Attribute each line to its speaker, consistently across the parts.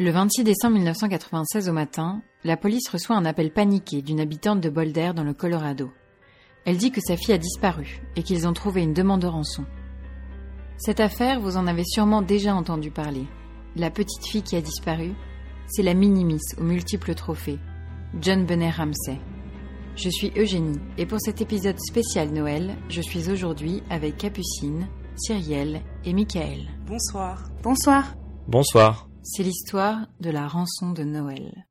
Speaker 1: Le 26 décembre 1996 au matin, la police reçoit un appel paniqué d'une habitante de Boulder dans le Colorado. Elle dit que sa fille a disparu et qu'ils ont trouvé une demande de rançon. Cette affaire, vous en avez sûrement déjà entendu parler. La petite fille qui a disparu, c'est la mini-miss aux multiples trophées, John Benet Ramsey. Je suis Eugénie et pour cet épisode spécial Noël, je suis aujourd'hui avec Capucine, Cyrielle et Michael.
Speaker 2: Bonsoir.
Speaker 3: Bonsoir.
Speaker 4: Bonsoir.
Speaker 1: C'est l'histoire de la rançon de Noël.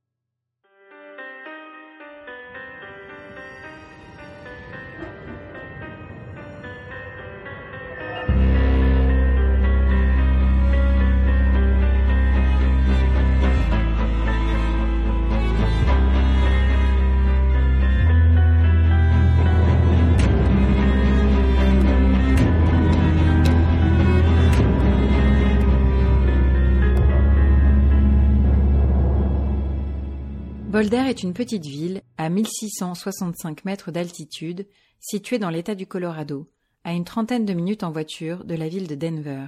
Speaker 1: Boulder est une petite ville à 1665 mètres d'altitude située dans l'État du Colorado, à une trentaine de minutes en voiture de la ville de Denver.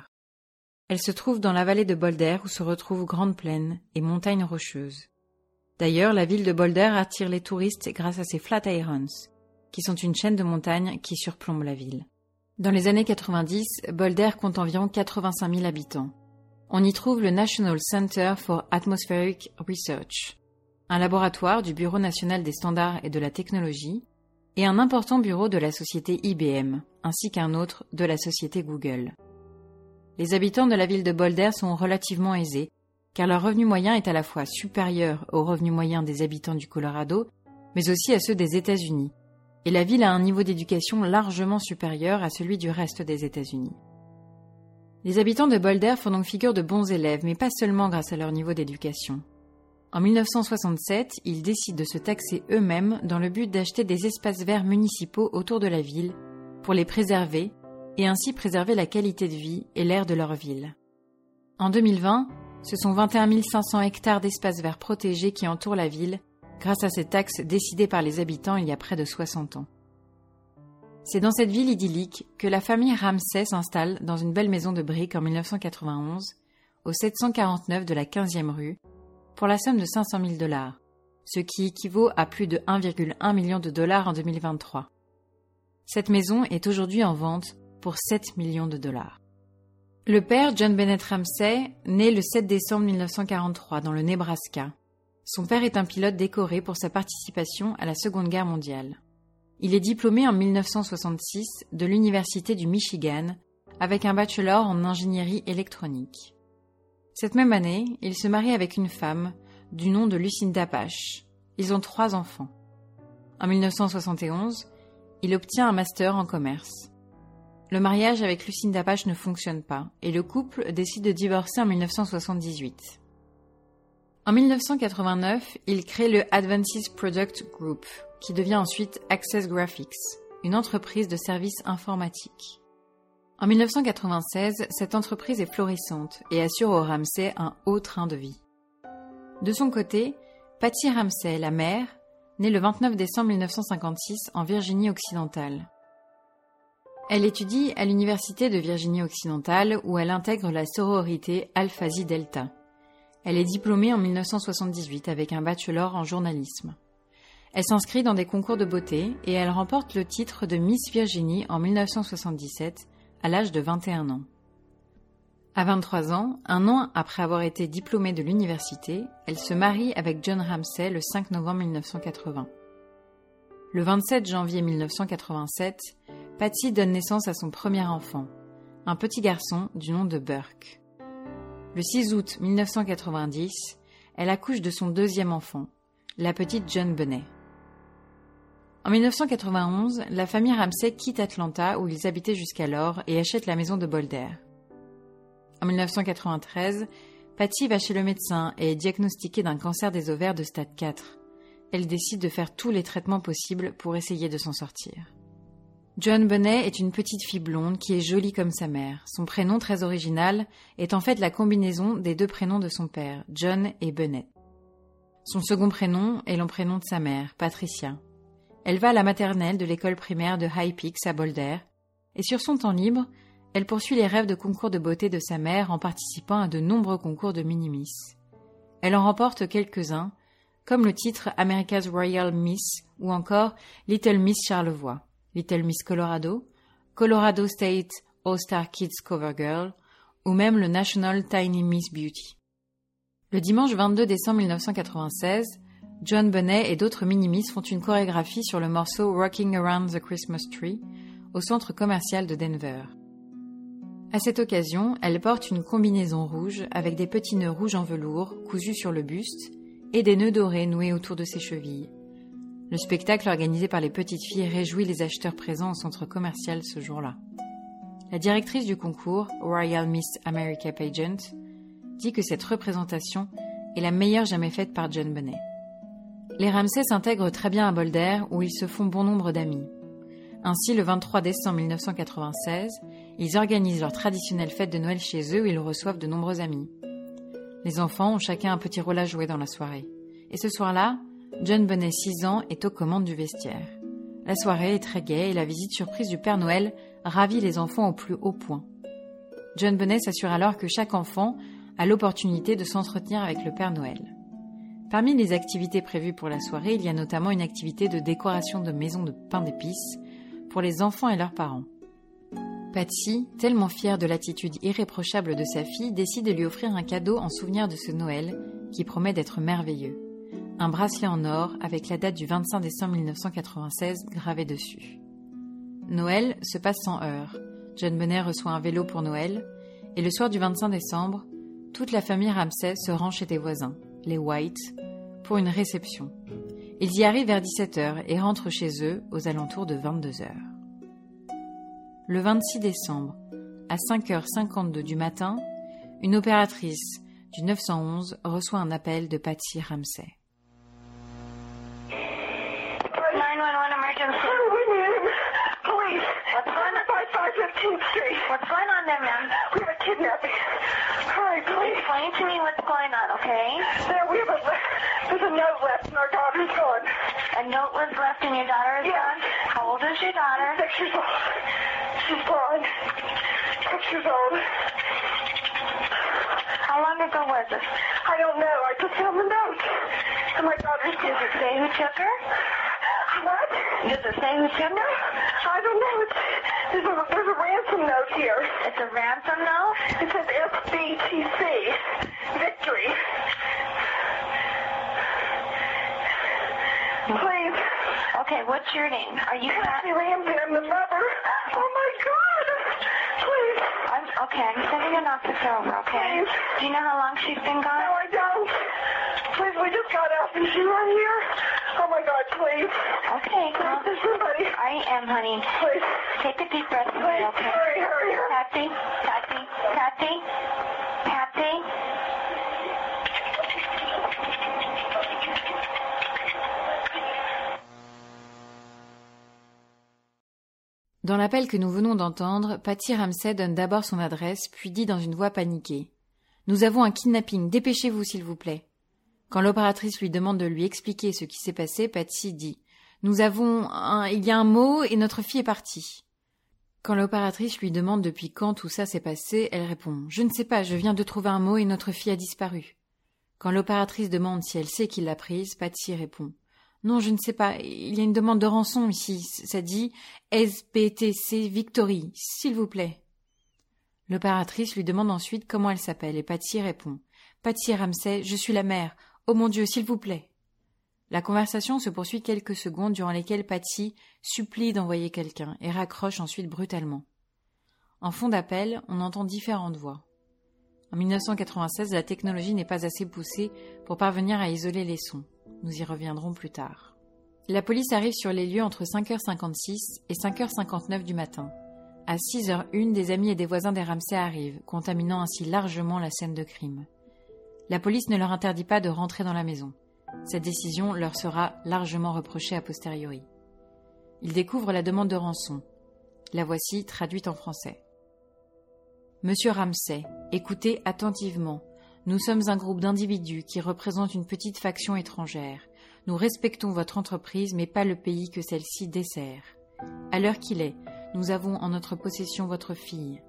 Speaker 1: Elle se trouve dans la vallée de Boulder où se retrouvent grandes plaines et montagnes rocheuses. D'ailleurs, la ville de Boulder attire les touristes grâce à ses Flatirons, qui sont une chaîne de montagnes qui surplombe la ville. Dans les années 90, Boulder compte environ 85 000 habitants. On y trouve le National Center for Atmospheric Research, un laboratoire du Bureau national des standards et de la technologie, et un important bureau de la société IBM, ainsi qu'un autre de la société Google. Les habitants de la ville de Boulder sont relativement aisés, car leur revenu moyen est à la fois supérieur au revenu moyen des habitants du Colorado, mais aussi à ceux des États-Unis, et la ville a un niveau d'éducation largement supérieur à celui du reste des États-Unis. Les habitants de Boulder font donc figure de bons élèves, mais pas seulement grâce à leur niveau d'éducation. En 1967, ils décident de se taxer eux-mêmes dans le but d'acheter des espaces verts municipaux autour de la ville pour les préserver et ainsi préserver la qualité de vie et l'air de leur ville. En 2020, ce sont 21 500 hectares d'espaces verts protégés qui entourent la ville grâce à ces taxes décidées par les habitants il y a près de 60 ans. C'est dans cette ville idyllique que la famille Ramsay s'installe dans une belle maison de briques en 1991, au 749 de la 15e rue, pour la somme de 500 000 dollars, ce qui équivaut à plus de 1,1 million de dollars en 2023. Cette maison est aujourd'hui en vente pour 7 millions de dollars. Le père, John Bennett Ramsey, naît le 7 décembre 1943 dans le Nebraska. Son père est un pilote décoré pour sa participation à la Seconde Guerre mondiale. Il est diplômé en 1966 de l'Université du Michigan avec un bachelor en ingénierie électronique. Cette même année, il se marie avec une femme du nom de Lucinda Pache. Ils ont trois enfants. En 1971, il obtient un master en commerce. Le mariage avec Lucinda Pache ne fonctionne pas et le couple décide de divorcer en 1978. En 1989, il crée le Advances Product Group, qui devient ensuite Access Graphics, une entreprise de services informatiques. En 1996, cette entreprise est florissante et assure au Ramsay un haut train de vie. De son côté, Patty Ramsay, la mère, née le 29 décembre 1956 en Virginie occidentale. Elle étudie à l'Université de Virginie occidentale où elle intègre la sororité Alpha Xi Delta. Elle est diplômée en 1978 avec un bachelor en journalisme. Elle s'inscrit dans des concours de beauté et elle remporte le titre de Miss Virginie en 1977 à l'âge de 21 ans. À 23 ans, un an après avoir été diplômée de l'université, elle se marie avec John Ramsay le 5 novembre 1980. Le 27 janvier 1987, Patty donne naissance à son premier enfant, un petit garçon du nom de Burke. Le 6 août 1990, elle accouche de son deuxième enfant, la petite John Benet. En 1991, la famille Ramsey quitte Atlanta où ils habitaient jusqu'alors et achète la maison de Boulder. En 1993, Patty va chez le médecin et est diagnostiquée d'un cancer des ovaires de stade 4. Elle décide de faire tous les traitements possibles pour essayer de s'en sortir. John Bonnet est une petite fille blonde qui est jolie comme sa mère. Son prénom très original est en fait la combinaison des deux prénoms de son père, John et Bennett. Son second prénom est l'emprénom de sa mère, Patricia. Elle va à la maternelle de l'école primaire de High Peaks à Boulder, et sur son temps libre, elle poursuit les rêves de concours de beauté de sa mère en participant à de nombreux concours de minimis. Elle en remporte quelques-uns, comme le titre America's Royal Miss ou encore Little Miss Charlevoix, Little Miss Colorado, Colorado State All-Star Kids Cover Girl ou même le National Tiny Miss Beauty. Le dimanche 22 décembre 1996, John Bonnet et d'autres mini-miss font une chorégraphie sur le morceau Rocking Around the Christmas Tree au centre commercial de Denver. À cette occasion, elle porte une combinaison rouge avec des petits nœuds rouges en velours cousus sur le buste et des nœuds dorés noués autour de ses chevilles. Le spectacle organisé par les petites filles réjouit les acheteurs présents au centre commercial ce jour-là. La directrice du concours, Royal Miss America Pageant, dit que cette représentation est la meilleure jamais faite par John Bonnet. Les Ramsay s'intègrent très bien à Boulder où ils se font bon nombre d'amis. Ainsi, le 23 décembre 1996, ils organisent leur traditionnelle fête de Noël chez eux où ils reçoivent de nombreux amis. Les enfants ont chacun un petit rôle à jouer dans la soirée. Et ce soir-là, John Bonnet, 6 ans, est aux commandes du vestiaire. La soirée est très gaie et la visite surprise du Père Noël ravit les enfants au plus haut point. John Bonnet s'assure alors que chaque enfant a l'opportunité de s'entretenir avec le Père Noël. Parmi les activités prévues pour la soirée, il y a notamment une activité de décoration de maison de pain d'épices pour les enfants et leurs parents. Patsy, tellement fière de l'attitude irréprochable de sa fille, décide de lui offrir un cadeau en souvenir de ce Noël qui promet d'être merveilleux. Un bracelet en or avec la date du 25 décembre 1996 gravée dessus. Noël se passe sans heure. John Bonnet reçoit un vélo pour Noël et le soir du 25 décembre, toute la famille Ramsay se rend chez des voisins les White, pour une réception. Ils y arrivent vers 17h et rentrent chez eux aux alentours de 22h. Le 26 décembre, à 5h52 du matin, une opératrice du 911 reçoit un appel de Patty Ramsey.
Speaker 2: What's going on? There, ma'am? We have a kidnapping. Hurry, please. Explain to me what's going on, okay? There, we have a, there's a note left and our daughter's gone. A note was left and your daughter is yes. gone? How old is your daughter? Six years old. She's gone. Six years old. How long ago was this? I don't know. I just found the note. And my daughter's Does it say who took her? What? Does it say who took her? I don't know. It's, there's, a, there's a ransom note here. It's a ransom note? It says FBTC. Victory. Please. Okay, what's your name? Are you Kathy Ramsey? I'm the mother. Oh my God. Please. I'm, okay, I'm sending an officer over, okay? Please. Do you know how long she's been gone? No, I don't. Please, we just got out. and she's right here? Oh my God, please. Okay, well, There's somebody. I am, honey. Please. Take a deep breath. Please, okay? hurry, hurry, hurry. Patsy, Patsy, Patsy,
Speaker 1: Dans l'appel que nous venons d'entendre, Patty Ramsey donne d'abord son adresse, puis dit dans une voix paniquée Nous avons un kidnapping, dépêchez-vous, s'il vous plaît. Quand l'opératrice lui demande de lui expliquer ce qui s'est passé, Patsy dit Nous avons un, il y a un mot et notre fille est partie. Quand l'opératrice lui demande depuis quand tout ça s'est passé, elle répond Je ne sais pas, je viens de trouver un mot et notre fille a disparu. Quand l'opératrice demande si elle sait qui l'a prise, Patsy répond Non, je ne sais pas, il y a une demande de rançon ici, ça dit SBTC Victory, s'il vous plaît. L'opératrice lui demande ensuite comment elle s'appelle et Patsy répond Patsy Ramsay, je suis la mère, Oh mon Dieu, s'il vous plaît. La conversation se poursuit quelques secondes durant lesquelles Patsy supplie d'envoyer quelqu'un et raccroche ensuite brutalement. En fond d'appel, on entend différentes voix. En 1996, la technologie n'est pas assez poussée pour parvenir à isoler les sons. Nous y reviendrons plus tard. La police arrive sur les lieux entre 5h56 et 5h59 du matin. À 6h01, des amis et des voisins des Ramsay arrivent, contaminant ainsi largement la scène de crime la police ne leur interdit pas de rentrer dans la maison. Cette décision leur sera largement reprochée a posteriori. Ils découvrent la demande de rançon. La voici traduite en français. Monsieur Ramsay, écoutez attentivement. Nous sommes un groupe d'individus qui représentent une petite faction étrangère. Nous respectons votre entreprise, mais pas le pays que celle-ci dessert. À l'heure qu'il est, nous avons en notre possession votre fille.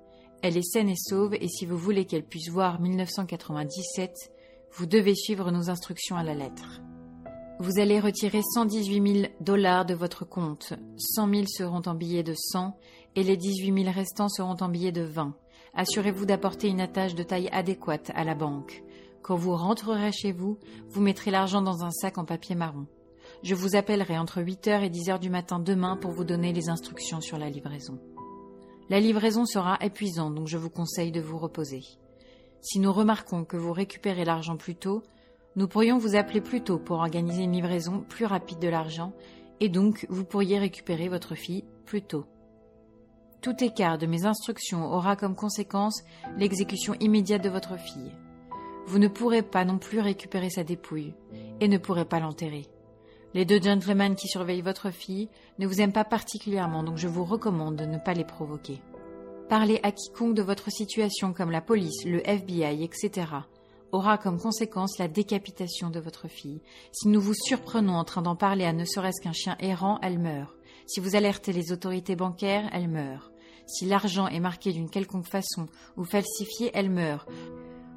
Speaker 1: Elle est saine et sauve, et si vous voulez qu'elle puisse voir 1997, Vous devez suivre nos instructions à la lettre. Vous allez retirer 118 000 dollars de votre compte. 100 000 seront en billets de 100 et les 18 000 restants seront en billets de 20. Assurez-vous d'apporter une attache de taille adéquate à la banque. Quand vous rentrerez chez vous, vous mettrez l'argent dans un sac en papier marron. Je vous appellerai entre 8h et 10h du matin demain pour vous donner les instructions sur la livraison. La livraison sera épuisante, donc je vous conseille de vous reposer. Si nous remarquons que vous récupérez l'argent plus tôt, nous pourrions vous appeler plus tôt pour organiser une livraison plus rapide de l'argent et donc vous pourriez récupérer votre fille plus tôt. Tout écart de mes instructions aura comme conséquence l'exécution immédiate de votre fille. Vous ne pourrez pas non plus récupérer sa dépouille et ne pourrez pas l'enterrer. Les deux gentlemen qui surveillent votre fille ne vous aiment pas particulièrement, donc je vous recommande de ne pas les provoquer. Parlez à quiconque de votre situation comme la police, le FBI, etc aura comme conséquence la décapitation de votre fille. Si nous vous surprenons en train d'en parler à ne serait-ce qu'un chien errant, elle meurt. Si vous alertez les autorités bancaires, elle meurt. Si l'argent est marqué d'une quelconque façon ou falsifié, elle meurt.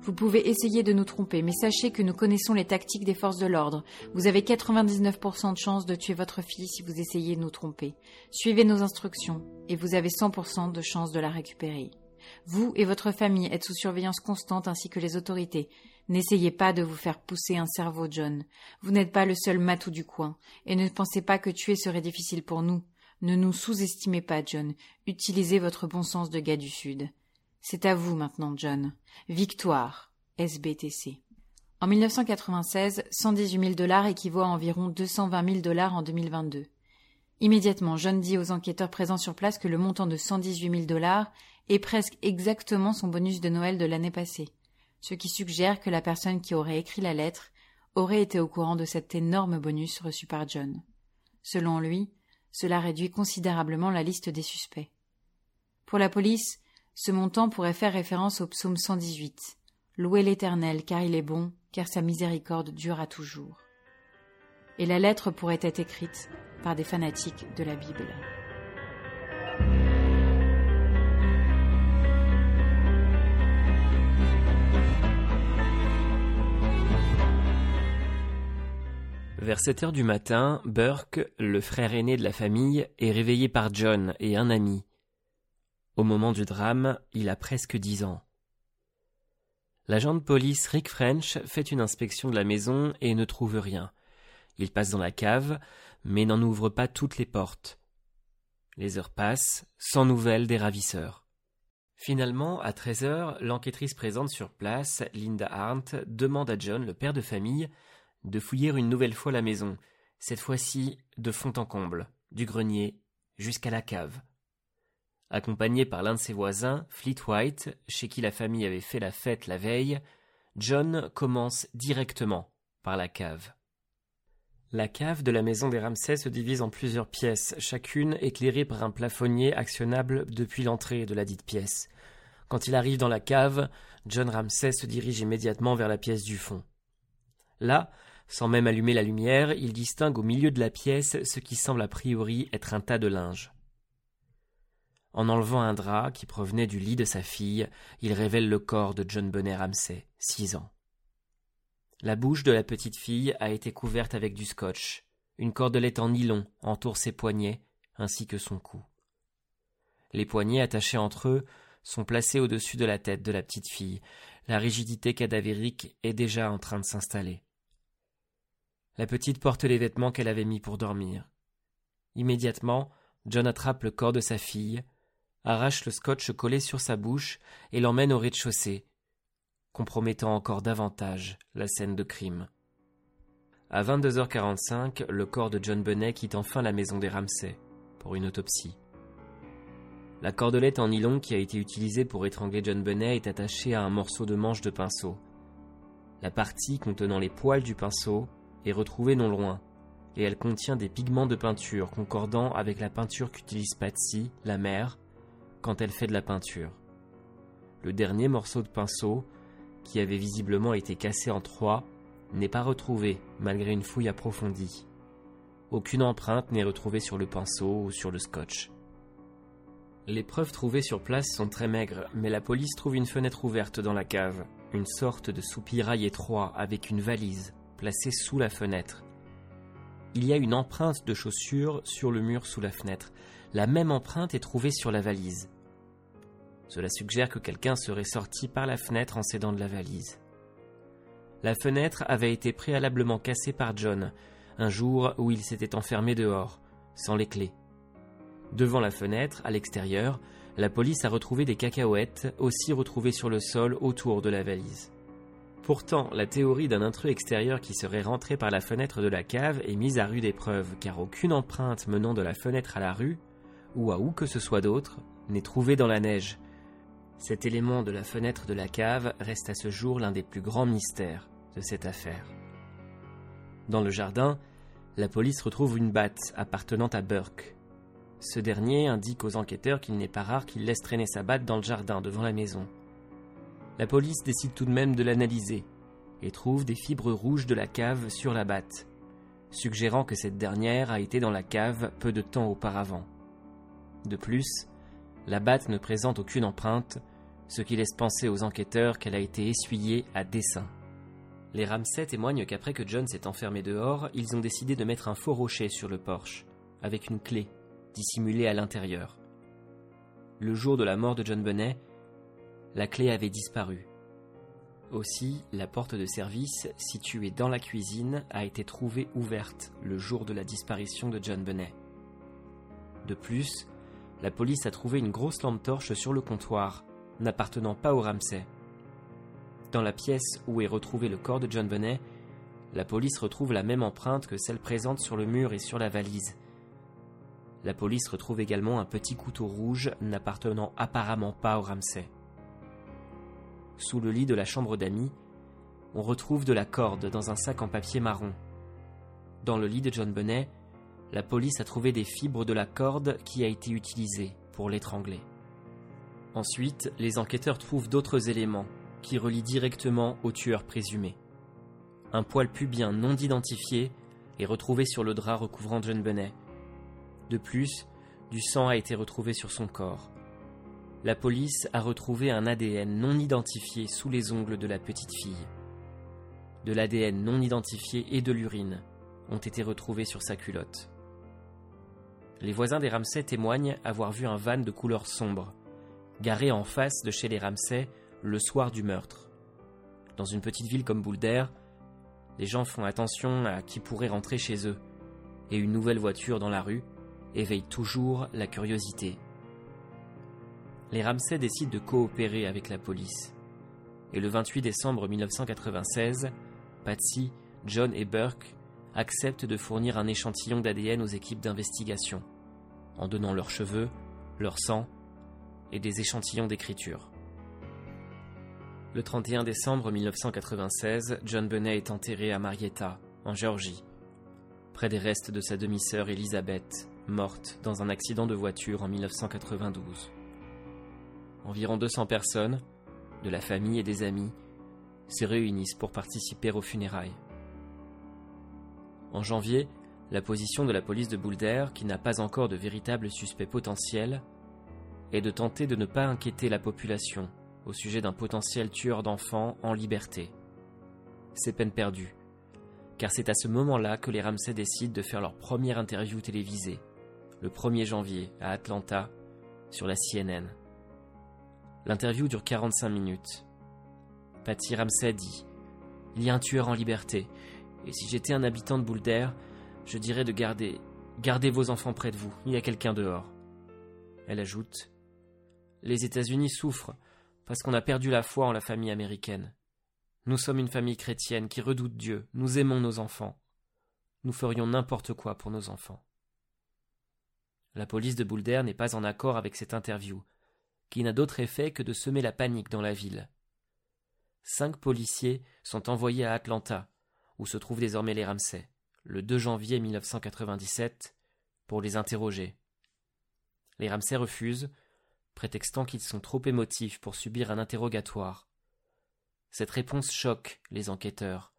Speaker 1: Vous pouvez essayer de nous tromper, mais sachez que nous connaissons les tactiques des forces de l'ordre. Vous avez 99% de chances de tuer votre fille si vous essayez de nous tromper. Suivez nos instructions, et vous avez 100% de chances de la récupérer. Vous et votre famille êtes sous surveillance constante ainsi que les autorités. N'essayez pas de vous faire pousser un cerveau, John. Vous n'êtes pas le seul matou du coin, et ne pensez pas que tuer serait difficile pour nous. Ne nous sous-estimez pas, John. Utilisez votre bon sens de gars du Sud. C'est à vous maintenant, John. Victoire. SBTC. En 1996, 118 000 dollars équivaut à environ 220 000 dollars en 2022. Immédiatement, John dit aux enquêteurs présents sur place que le montant de 118 000 dollars est presque exactement son bonus de Noël de l'année passée, ce qui suggère que la personne qui aurait écrit la lettre aurait été au courant de cet énorme bonus reçu par John. Selon lui, cela réduit considérablement la liste des suspects. Pour la police, ce montant pourrait faire référence au psaume 118. Louez l'Éternel, car il est bon, car sa miséricorde dure à toujours. Et la lettre pourrait être écrite par des fanatiques de la Bible.
Speaker 3: Vers 7 heures du matin, Burke, le frère aîné de la famille, est réveillé par John et un ami. Au moment du drame, il a presque dix ans. L'agent de police Rick French fait une inspection de la maison et ne trouve rien. Il passe dans la cave, mais n'en ouvre pas toutes les portes. Les heures passent, sans nouvelles des ravisseurs. Finalement, à 13 heures, l'enquêtrice présente sur place, Linda Arndt, demande à John, le père de famille, de fouiller une nouvelle fois la maison, cette fois-ci de fond en comble, du grenier jusqu'à la cave. Accompagné par l'un de ses voisins, Fleet White, chez qui la famille avait fait la fête la veille, John commence directement par la cave. La cave de la maison des Ramsay se divise en plusieurs pièces, chacune éclairée par un plafonnier actionnable depuis l'entrée de la dite pièce. Quand il arrive dans la cave, John Ramsay se dirige immédiatement vers la pièce du fond. Là, sans même allumer la lumière, il distingue au milieu de la pièce ce qui semble a priori être un tas de linge. En enlevant un drap qui provenait du lit de sa fille, il révèle le corps de John Bonnet Ramsay, six ans. La bouche de la petite fille a été couverte avec du scotch. Une cordelette en nylon entoure ses poignets ainsi que son cou. Les poignets attachés entre eux sont placés au-dessus de la tête de la petite fille. La rigidité cadavérique est déjà en train de s'installer. La petite porte les vêtements qu'elle avait mis pour dormir. Immédiatement, John attrape le corps de sa fille, arrache le scotch collé sur sa bouche et l'emmène au rez-de-chaussée, compromettant encore davantage la scène de crime. À 22h45, le corps de John Bennet quitte enfin la maison des Ramsay pour une autopsie. La cordelette en nylon qui a été utilisée pour étrangler John Bennet est attachée à un morceau de manche de pinceau. La partie contenant les poils du pinceau est retrouvée non loin, et elle contient des pigments de peinture concordant avec la peinture qu'utilise Patsy, la mère, quand elle fait de la peinture. Le dernier morceau de pinceau qui avait visiblement été cassé en trois, n'est pas retrouvé malgré une fouille approfondie. Aucune empreinte n'est retrouvée sur le pinceau ou sur le scotch. Les preuves trouvées sur place sont très maigres, mais la police trouve une fenêtre ouverte dans la cave. une sorte de soupirail étroit avec une valise placée sous la fenêtre. Il y a une empreinte de chaussure sur le mur sous la fenêtre. La même empreinte est trouvée sur la valise. Cela suggère que quelqu'un serait sorti par la fenêtre en s'aidant de la valise. La fenêtre avait été préalablement cassée par John, un jour où il s'était enfermé dehors, sans les clés. Devant la fenêtre, à l'extérieur, la police a retrouvé des cacahuètes, aussi retrouvées sur le sol autour de la valise. Pourtant, la théorie d'un intrus extérieur qui serait rentré par la fenêtre de la cave est mise à rude épreuve, car aucune empreinte menant de la fenêtre à la rue, ou à où que ce soit d'autre, n'est trouvée dans la neige. Cet élément de la fenêtre de la cave reste à ce jour l'un des plus grands mystères de cette affaire. Dans le jardin, la police retrouve une batte appartenant à Burke. Ce dernier indique aux enquêteurs qu'il n'est pas rare qu'il laisse traîner sa batte dans le jardin devant la maison. La police décide tout de même de l'analyser et trouve des fibres rouges de la cave sur la batte, suggérant que cette dernière a été dans la cave peu de temps auparavant. De plus, la batte ne présente aucune empreinte, ce qui laisse penser aux enquêteurs qu'elle a été essuyée à dessein. Les Ramsay témoignent qu'après que John s'est enfermé dehors, ils ont décidé de mettre un faux rocher sur le porche, avec une clé, dissimulée à l'intérieur. Le jour de la mort de John Bennet, la clé avait disparu. Aussi, la porte de service, située dans la cuisine, a été trouvée ouverte le jour de la disparition de John Bennet. De plus, la police a trouvé une grosse lampe torche sur le comptoir, n'appartenant pas au Ramsay. Dans la pièce où est retrouvé le corps de John Bennet, la police retrouve la même empreinte que celle présente sur le mur et sur la valise. La police retrouve également un petit couteau rouge n'appartenant apparemment pas au Ramsay. Sous le lit de la chambre d'amis, on retrouve de la corde dans un sac en papier marron. Dans le lit de John Bennet, la police a trouvé des fibres de la corde qui a été utilisée pour l'étrangler. Ensuite, les enquêteurs trouvent d'autres éléments qui relie directement au tueur présumé. Un poil pubien non identifié est retrouvé sur le drap recouvrant John Bennet. De plus, du sang a été retrouvé sur son corps. La police a retrouvé un ADN non identifié sous les ongles de la petite fille. De l'ADN non identifié et de l'urine ont été retrouvés sur sa culotte. Les voisins des Ramsay témoignent avoir vu un van de couleur sombre, garé en face de chez les Ramsay le soir du meurtre. Dans une petite ville comme Boulder, les gens font attention à qui pourrait rentrer chez eux, et une nouvelle voiture dans la rue éveille toujours la curiosité. Les Ramsay décident de coopérer avec la police. Et le 28 décembre 1996, Patsy, John et Burke acceptent de fournir un échantillon d'ADN aux équipes d'investigation, en donnant leurs cheveux, leur sang et des échantillons d'écriture. Le 31 décembre 1996, John Bennet est enterré à Marietta, en Géorgie, près des restes de sa demi-sœur Elizabeth, morte dans un accident de voiture en 1992. Environ 200 personnes, de la famille et des amis, se réunissent pour participer aux funérailles. En janvier, la position de la police de Boulder, qui n'a pas encore de véritables suspects potentiels, est de tenter de ne pas inquiéter la population au sujet d'un potentiel tueur d'enfants en liberté. C'est peine perdue, car c'est à ce moment-là que les Ramsay décident de faire leur première interview télévisée, le 1er janvier à Atlanta, sur la CNN. L'interview dure 45 minutes. Patty Ramsay dit Il y a un tueur en liberté, et si j'étais un habitant de Boulder, je dirais de garder, gardez vos enfants près de vous, il y a quelqu'un dehors. Elle ajoute Les États-Unis souffrent parce qu'on a perdu la foi en la famille américaine. Nous sommes une famille chrétienne qui redoute Dieu, nous aimons nos enfants. Nous ferions n'importe quoi pour nos enfants. La police de Boulder n'est pas en accord avec cette interview, qui n'a d'autre effet que de semer la panique dans la ville. Cinq policiers sont envoyés à Atlanta, où se trouvent désormais les Ramsay, le 2 janvier 1997, pour les interroger. Les Ramsay refusent, prétextant qu'ils sont trop émotifs pour subir un interrogatoire. Cette réponse choque les enquêteurs,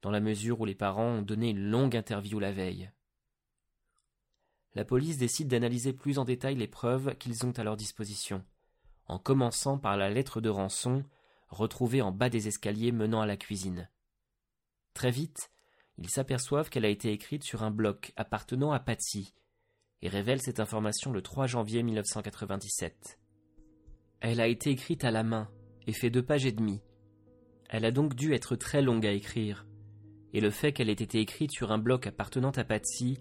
Speaker 3: dans la mesure où les parents ont donné une longue interview la veille. La police décide d'analyser plus en détail les preuves qu'ils ont à leur disposition, en commençant par la lettre de rançon retrouvée en bas des escaliers menant à la cuisine. Très vite, ils s'aperçoivent qu'elle a été écrite sur un bloc appartenant à Patsy, et révèlent cette information le 3 janvier 1997. Elle a été écrite à la main et fait deux pages et demie. Elle a donc dû être très longue à écrire, et le fait qu'elle ait été écrite sur un bloc appartenant à Patsy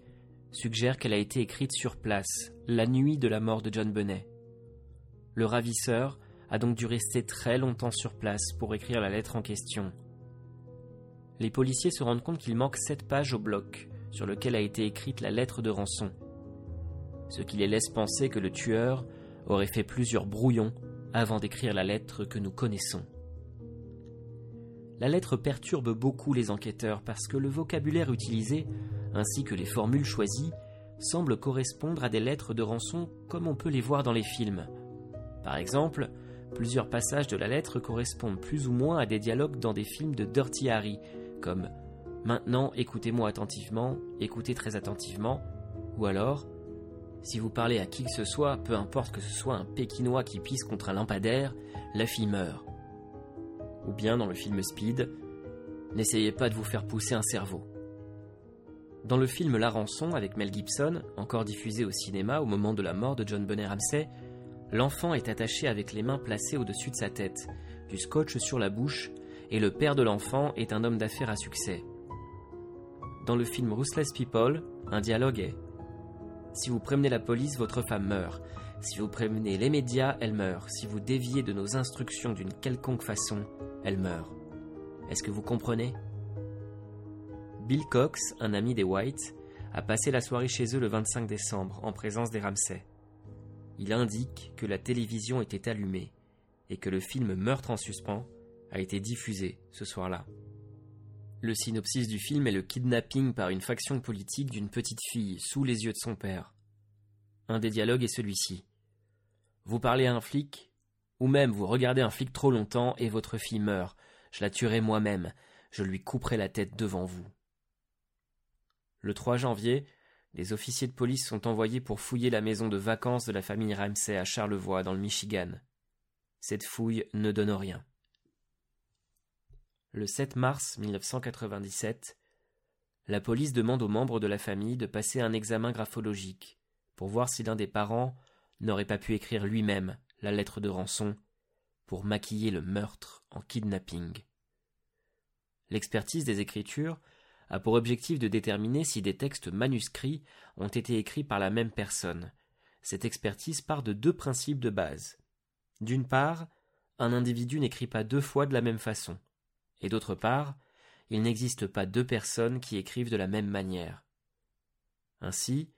Speaker 3: suggère qu'elle a été écrite sur place, la nuit de la mort de John Bennet. Le ravisseur a donc dû rester très longtemps sur place pour écrire la lettre en question. Les policiers se rendent compte qu'il manque sept pages au bloc sur lequel a été écrite la lettre de rançon, ce qui les laisse penser que le tueur aurait fait plusieurs brouillons avant d'écrire la lettre que nous connaissons. La lettre perturbe beaucoup les enquêteurs parce que le vocabulaire utilisé, ainsi que les formules choisies, semblent correspondre à des lettres de rançon comme on peut les voir dans les films. Par exemple, plusieurs passages de la lettre correspondent plus ou moins à des dialogues dans des films de Dirty Harry, comme Maintenant écoutez-moi attentivement, écoutez très attentivement, ou alors Si vous parlez à qui que ce soit, peu importe que ce soit un Pékinois qui pisse contre un lampadaire, la fille meurt ou bien dans le film Speed, N'essayez pas de vous faire pousser un cerveau. Dans le film La rançon avec Mel Gibson, encore diffusé au cinéma au moment de la mort de John Bonnet Ramsey, l'enfant est attaché avec les mains placées au-dessus de sa tête, du scotch sur la bouche, et le père de l'enfant est un homme d'affaires à succès. Dans le film Ruthless People, un dialogue est Si vous prévenez la police, votre femme meurt. Si vous prévenez les médias, elle meurt. Si vous déviez de nos instructions d'une quelconque façon, elle meurt. Est-ce que vous comprenez? Bill Cox, un ami des Whites, a passé la soirée chez eux le 25 décembre en présence des Ramsay. Il indique que la télévision était allumée et que le film Meurtre en suspens a été diffusé ce soir-là. Le synopsis du film est le kidnapping par une faction politique d'une petite fille sous les yeux de son père. Un des dialogues est celui-ci. Vous parlez à un flic, ou même vous regardez un flic trop longtemps et votre fille meurt. Je la tuerai moi-même. Je lui couperai la tête devant vous. Le 3 janvier, les officiers de police sont envoyés pour fouiller la maison de vacances de la famille Ramsey à Charlevoix, dans le Michigan. Cette fouille ne donne rien. Le 7 mars 1997, la police demande aux membres de la famille de passer un examen graphologique pour voir si l'un des parents n'aurait pas pu écrire lui-même la lettre de rançon pour maquiller le meurtre en kidnapping. L'expertise des écritures a pour objectif de déterminer si des textes manuscrits ont été écrits par la même personne. Cette expertise part de deux principes de base. D'une part, un individu n'écrit pas deux fois de la même façon, et d'autre part, il n'existe pas deux personnes qui écrivent de la même manière. Ainsi,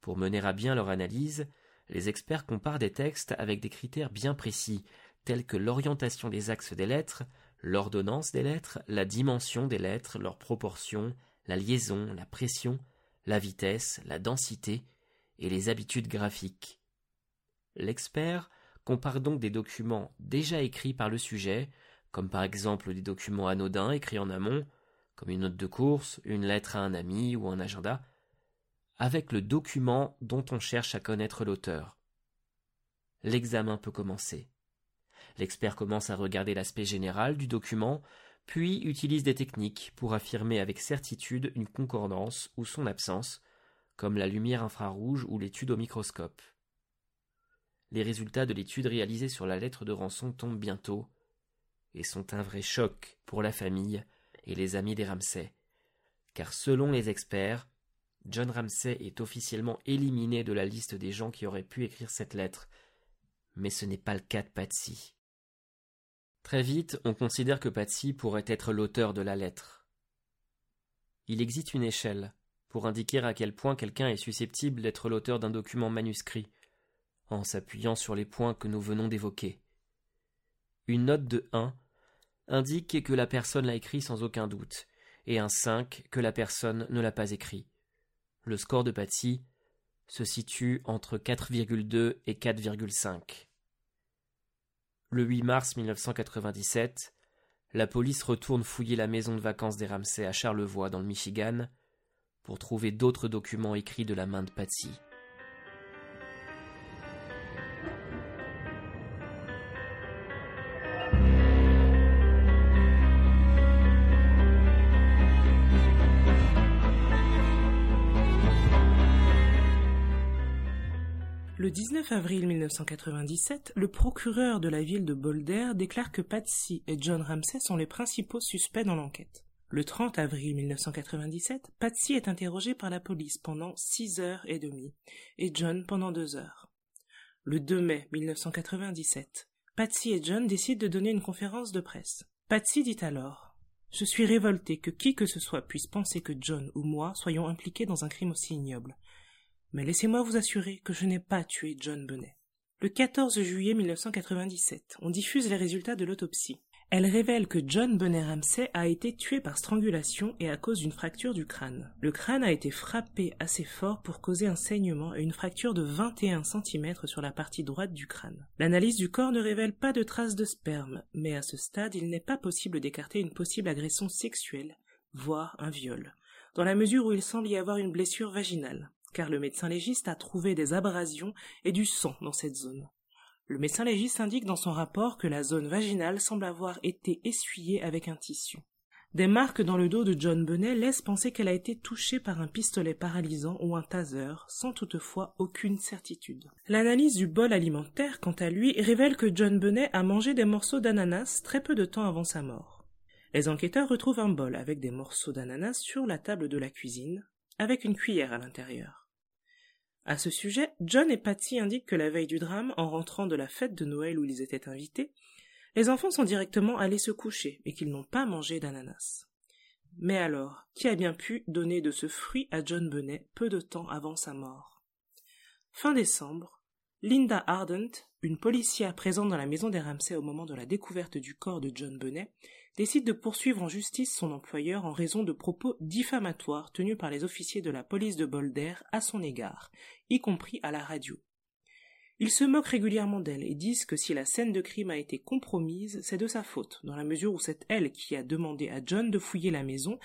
Speaker 3: pour mener à bien leur analyse, les experts comparent des textes avec des critères bien précis, tels que l'orientation des axes des lettres, l'ordonnance des lettres, la dimension des lettres, leur proportion, la liaison, la pression, la vitesse, la densité et les habitudes graphiques. L'expert compare donc des documents déjà écrits par le sujet, comme par exemple des documents anodins écrits en amont, comme une note de course, une lettre à un ami ou un agenda, avec le document dont on cherche à connaître l'auteur. L'examen peut commencer. L'expert commence à regarder l'aspect général du document, puis utilise des techniques pour affirmer avec certitude une concordance ou son absence, comme la lumière infrarouge ou l'étude au microscope. Les résultats de l'étude réalisée sur la lettre de rançon tombent bientôt, et sont un vrai choc pour la famille et les amis des Ramsay, car selon les experts, John Ramsay est officiellement éliminé de la liste des gens qui auraient pu écrire cette lettre, mais ce n'est pas le cas de Patsy. Très vite, on considère que Patsy pourrait être l'auteur de la lettre. Il existe une échelle pour indiquer à quel point quelqu'un est susceptible d'être l'auteur d'un document manuscrit, en s'appuyant sur les points que nous venons d'évoquer. Une note de 1 indique que la personne l'a écrit sans aucun doute, et un 5 que la personne ne l'a pas écrit le score de Patsy se situe entre 4,2 et 4,5. Le 8 mars 1997, la police retourne fouiller la maison de vacances des Ramsay à Charlevoix dans le Michigan pour trouver d'autres documents écrits de la main de Patsy.
Speaker 4: Le 19 avril 1997, le procureur de la ville de Boulder déclare que Patsy et John Ramsey sont les principaux suspects dans l'enquête. Le 30 avril 1997, Patsy est interrogée par la police pendant six heures et demie et John pendant deux heures. Le 2 mai 1997, Patsy et John décident de donner une conférence de presse. Patsy dit alors Je suis révoltée que qui que ce soit puisse penser que John ou moi soyons impliqués dans un crime aussi ignoble. Mais laissez-moi vous assurer que je n'ai pas tué John Bonnet. Le 14 juillet 1997, on diffuse les résultats de l'autopsie. Elle révèle que John Bonnet Ramsey a été tué par strangulation et à cause d'une fracture du crâne. Le crâne a été frappé assez fort pour causer un saignement et une fracture de 21 cm sur la partie droite du crâne. L'analyse du corps ne révèle pas de traces de sperme, mais à ce stade, il n'est pas possible d'écarter une possible agression sexuelle, voire un viol, dans la mesure où il semble y avoir une blessure vaginale, car le médecin légiste a trouvé des abrasions et du sang dans cette zone. Le médecin légiste indique dans son rapport que la zone vaginale semble avoir été essuyée avec un tissu. Des marques dans le dos de John Bonnet laissent penser qu'elle a été touchée par un pistolet paralysant ou un taser, sans toutefois aucune certitude. L'analyse du bol alimentaire, quant à lui, révèle que John Bonnet a mangé des morceaux d'ananas très peu de temps avant sa mort. Les enquêteurs retrouvent un bol avec des morceaux d'ananas sur la table de la cuisine, avec une cuillère à l'intérieur. À ce sujet, John et Patty indiquent que la veille du drame, en rentrant de la fête de Noël où ils étaient invités, les enfants sont directement allés se coucher et qu'ils n'ont pas mangé d'ananas. Mais alors, qui a bien pu donner de ce fruit à John Bonnet peu de temps avant sa mort? Fin décembre, Linda Ardent, une policière présente dans la maison des Ramsay au moment de la découverte du corps de John Bonnet, décide de poursuivre en justice son employeur en raison de propos diffamatoires tenus par les officiers de la police de Boulder à son égard, y compris à la radio. Ils se moquent régulièrement d'elle et disent que si la scène de crime a été compromise, c'est de sa faute, dans la mesure où c'est elle qui a demandé à John de fouiller la maison,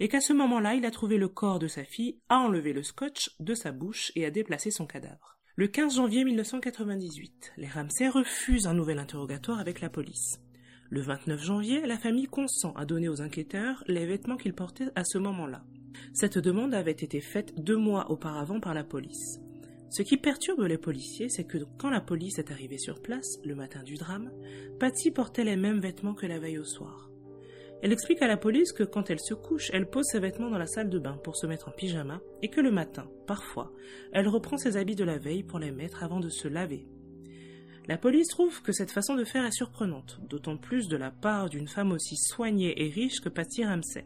Speaker 4: et qu'à ce moment-là il a trouvé le corps de sa fille, a enlevé le scotch de sa bouche et a déplacé son cadavre. Le 15 janvier 1998, les Ramsay refusent un nouvel interrogatoire avec la police. Le 29 janvier, la famille consent à donner aux enquêteurs les vêtements qu'ils portaient à ce moment-là. Cette demande avait été faite deux mois auparavant par la police. Ce qui perturbe les policiers, c'est que quand la police est arrivée sur place, le matin du drame, Patty portait les mêmes vêtements que la veille au soir. Elle explique à la police que quand elle se couche, elle pose ses vêtements dans la salle de bain pour se mettre en pyjama et que le matin, parfois, elle reprend ses habits de la veille pour les mettre avant de se laver. La police trouve que cette façon de faire est surprenante, d'autant plus de la part d'une femme aussi soignée et riche que Patty Ramsay.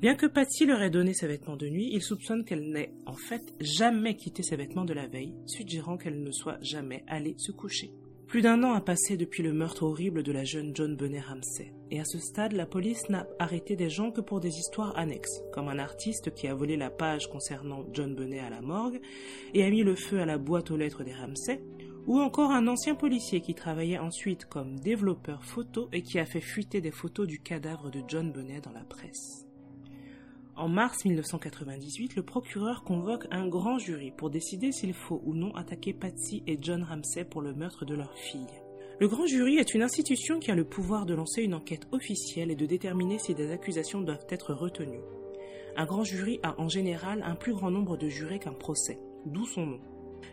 Speaker 4: Bien que Patty leur ait donné ses vêtements de nuit, ils soupçonnent qu'elle n'ait en fait jamais quitté ses vêtements de la veille, suggérant qu'elle ne soit jamais allée se coucher. Plus d'un an a passé depuis le meurtre horrible de la jeune John Bonnet Ramsay, et à ce stade, la police n'a arrêté des gens que pour des histoires annexes, comme un artiste qui a volé la page concernant John Bonnet à la morgue et a mis le feu à la boîte aux lettres des Ramsay, ou encore un ancien policier qui travaillait ensuite comme développeur photo et qui a fait fuiter des photos du cadavre de John Bonnet dans la presse. En mars 1998, le procureur convoque un grand jury pour décider s'il faut ou non attaquer Patsy et John Ramsey pour le meurtre de leur fille. Le grand jury est une institution qui a le pouvoir de lancer une enquête officielle et de déterminer si des accusations doivent être retenues. Un grand jury a en général un plus grand nombre de jurés qu'un procès, d'où son nom.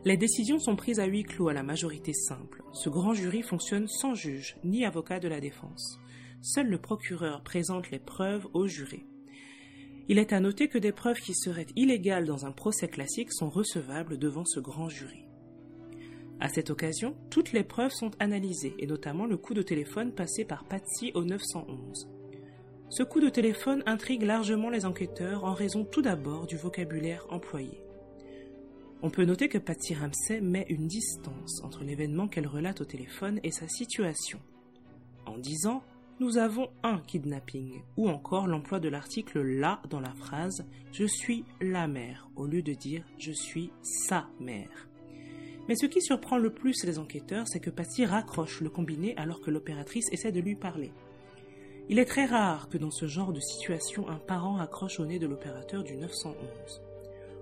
Speaker 4: Les décisions sont prises à huis clos à la majorité simple. Ce grand jury fonctionne sans juge ni avocat de la défense. Seul le procureur présente les preuves au juré. Il est à noter que des preuves qui seraient illégales dans un procès classique sont recevables devant ce grand jury. À cette occasion, toutes les preuves sont analysées, et notamment le coup de téléphone passé par Patsy au 911. Ce coup de téléphone intrigue largement les enquêteurs en raison tout d'abord du vocabulaire employé. On peut noter que Patsy Ramsey met une distance entre l'événement qu'elle relate au téléphone et sa situation. En disant nous avons un kidnapping, ou encore l'emploi de l'article la dans la phrase je suis la mère, au lieu de dire je suis sa mère. Mais ce qui surprend le plus les enquêteurs, c'est que Patsy raccroche le combiné alors que l'opératrice essaie de lui parler. Il est très rare que dans ce genre de situation un parent accroche au nez de l'opérateur du 911.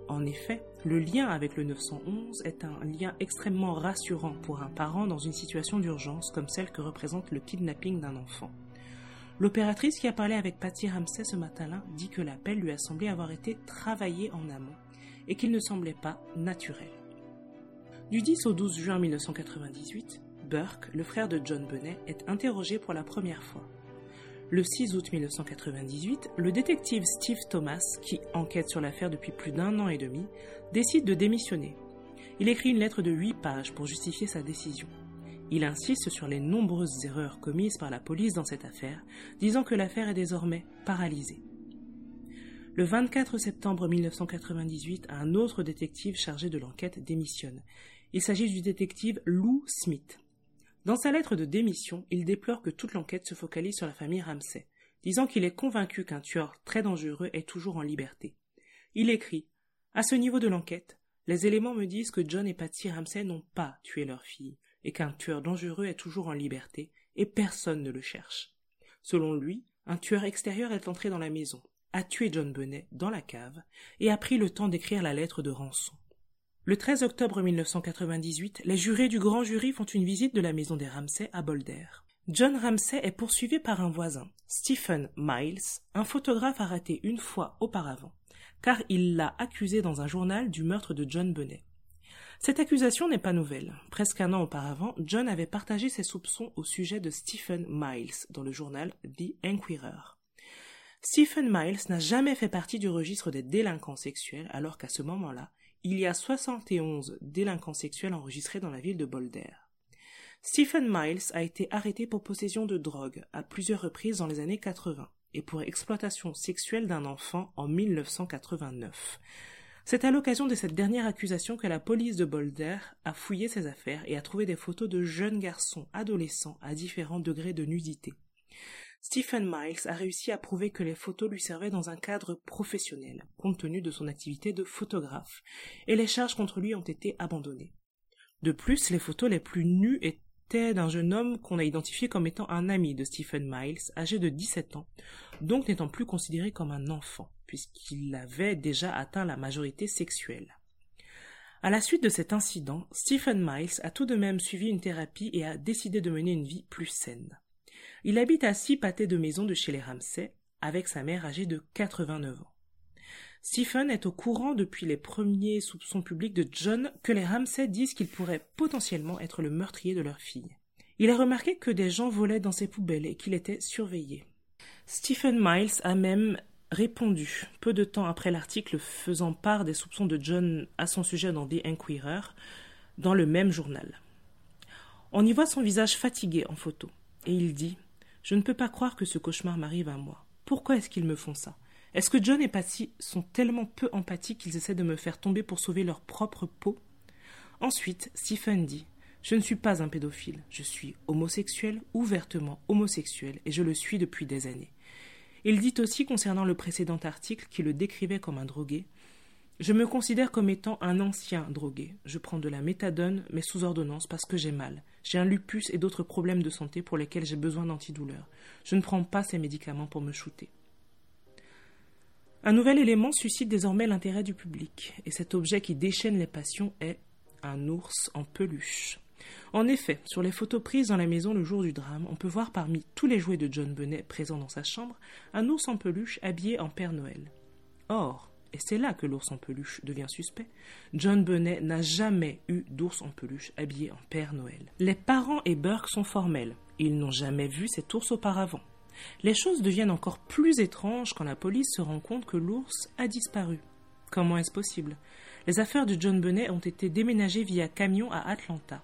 Speaker 4: En effet, le lien avec le 911 est un lien extrêmement rassurant pour un parent dans une situation d'urgence comme celle que représente le kidnapping d'un enfant. L'opératrice qui a parlé avec Patty Ramsey ce matin-là dit que l'appel lui a semblé avoir été travaillé en amont et qu'il ne semblait pas naturel. Du 10 au 12 juin 1998, Burke, le frère de John Bonnet, est interrogé pour la première fois. Le 6 août 1998, le détective Steve Thomas, qui enquête sur l'affaire depuis plus d'un an et demi, décide de démissionner. Il écrit une lettre de huit pages pour justifier sa décision. Il insiste sur les nombreuses erreurs commises par la police dans cette affaire, disant que l'affaire est désormais paralysée. Le 24 septembre 1998, un autre détective chargé de l'enquête démissionne. Il s'agit du détective Lou Smith. Dans sa lettre de démission, il déplore que toute l'enquête se focalise sur la famille Ramsey, disant qu'il est convaincu qu'un tueur très dangereux est toujours en liberté. Il écrit À ce niveau de l'enquête, les éléments me disent que John et Patsy Ramsey n'ont pas tué leur fille, et qu'un tueur dangereux est toujours en liberté, et personne ne le cherche. Selon lui, un tueur extérieur est entré dans la maison, a tué John Bonnet dans la cave, et a pris le temps d'écrire la lettre de rançon. Le 13 octobre 1998, les jurés du grand jury font une visite de la maison des Ramsay à Boulder. John Ramsay est poursuivi par un voisin, Stephen Miles, un photographe arrêté une fois auparavant, car il l'a accusé dans un journal du meurtre de John Bonnet. Cette accusation n'est pas nouvelle. Presque un an auparavant, John avait partagé ses soupçons au sujet de Stephen Miles dans le journal The Enquirer. Stephen Miles n'a jamais fait partie du registre des délinquants sexuels alors qu'à ce moment-là, il y a 71 délinquants sexuels enregistrés dans la ville de Boulder. Stephen Miles a été arrêté pour possession de drogue à plusieurs reprises dans les années 80 et pour exploitation sexuelle d'un enfant en 1989. C'est à l'occasion de cette dernière accusation que la police de Boulder a fouillé ses affaires et a trouvé des photos de jeunes garçons adolescents à différents degrés de nudité. Stephen Miles a réussi à prouver que les photos lui servaient dans un cadre professionnel, compte tenu de son activité de photographe, et les charges contre lui ont été abandonnées. De plus, les photos les plus nues étaient d'un jeune homme qu'on a identifié comme étant un ami de Stephen Miles, âgé de 17 ans, donc n'étant plus considéré comme un enfant, puisqu'il avait déjà atteint la majorité sexuelle. À la suite de cet incident, Stephen Miles a tout de même suivi une thérapie et a décidé de mener une vie plus saine. Il habite à six pâtés de maison de chez les Ramsay, avec sa mère âgée de 89 ans. Stephen est au courant depuis les premiers soupçons publics de John que les Ramsay disent qu'il pourrait potentiellement être le meurtrier de leur fille. Il a remarqué que des gens volaient dans ses poubelles et qu'il était surveillé. Stephen Miles a même répondu, peu de temps après l'article faisant part des soupçons de John à son sujet dans The Enquirer, dans le même journal. On y voit son visage fatigué en photo, et il dit je ne peux pas croire que ce cauchemar m'arrive à moi. Pourquoi est-ce qu'ils me font ça? Est-ce que John et Patty sont tellement peu empathiques qu'ils essaient de me faire tomber pour sauver leur propre peau? Ensuite, Stephen dit Je ne suis pas un pédophile, je suis homosexuel, ouvertement homosexuel, et je le suis depuis des années. Il dit aussi concernant le précédent article qui le décrivait comme un drogué je me considère comme étant un ancien drogué. Je prends de la méthadone, mais sous ordonnance, parce que j'ai mal. J'ai un lupus et d'autres problèmes de santé pour lesquels j'ai besoin d'antidouleurs. Je ne prends pas ces médicaments pour me shooter. Un nouvel élément suscite désormais l'intérêt du public, et cet objet qui déchaîne les passions est un ours en peluche. En effet, sur les photos prises dans la maison le jour du drame, on peut voir parmi tous les jouets de John Bonnet présents dans sa chambre un ours en peluche habillé en Père Noël. Or, et c'est là que l'ours en peluche devient suspect, John Bonnet n'a jamais eu d'ours en peluche habillé en Père Noël. Les parents et Burke sont formels. Ils n'ont jamais vu cet ours auparavant. Les choses deviennent encore plus étranges quand la police se rend compte que l'ours a disparu. Comment est-ce possible? Les affaires de John Bonnet ont été déménagées via camion à Atlanta.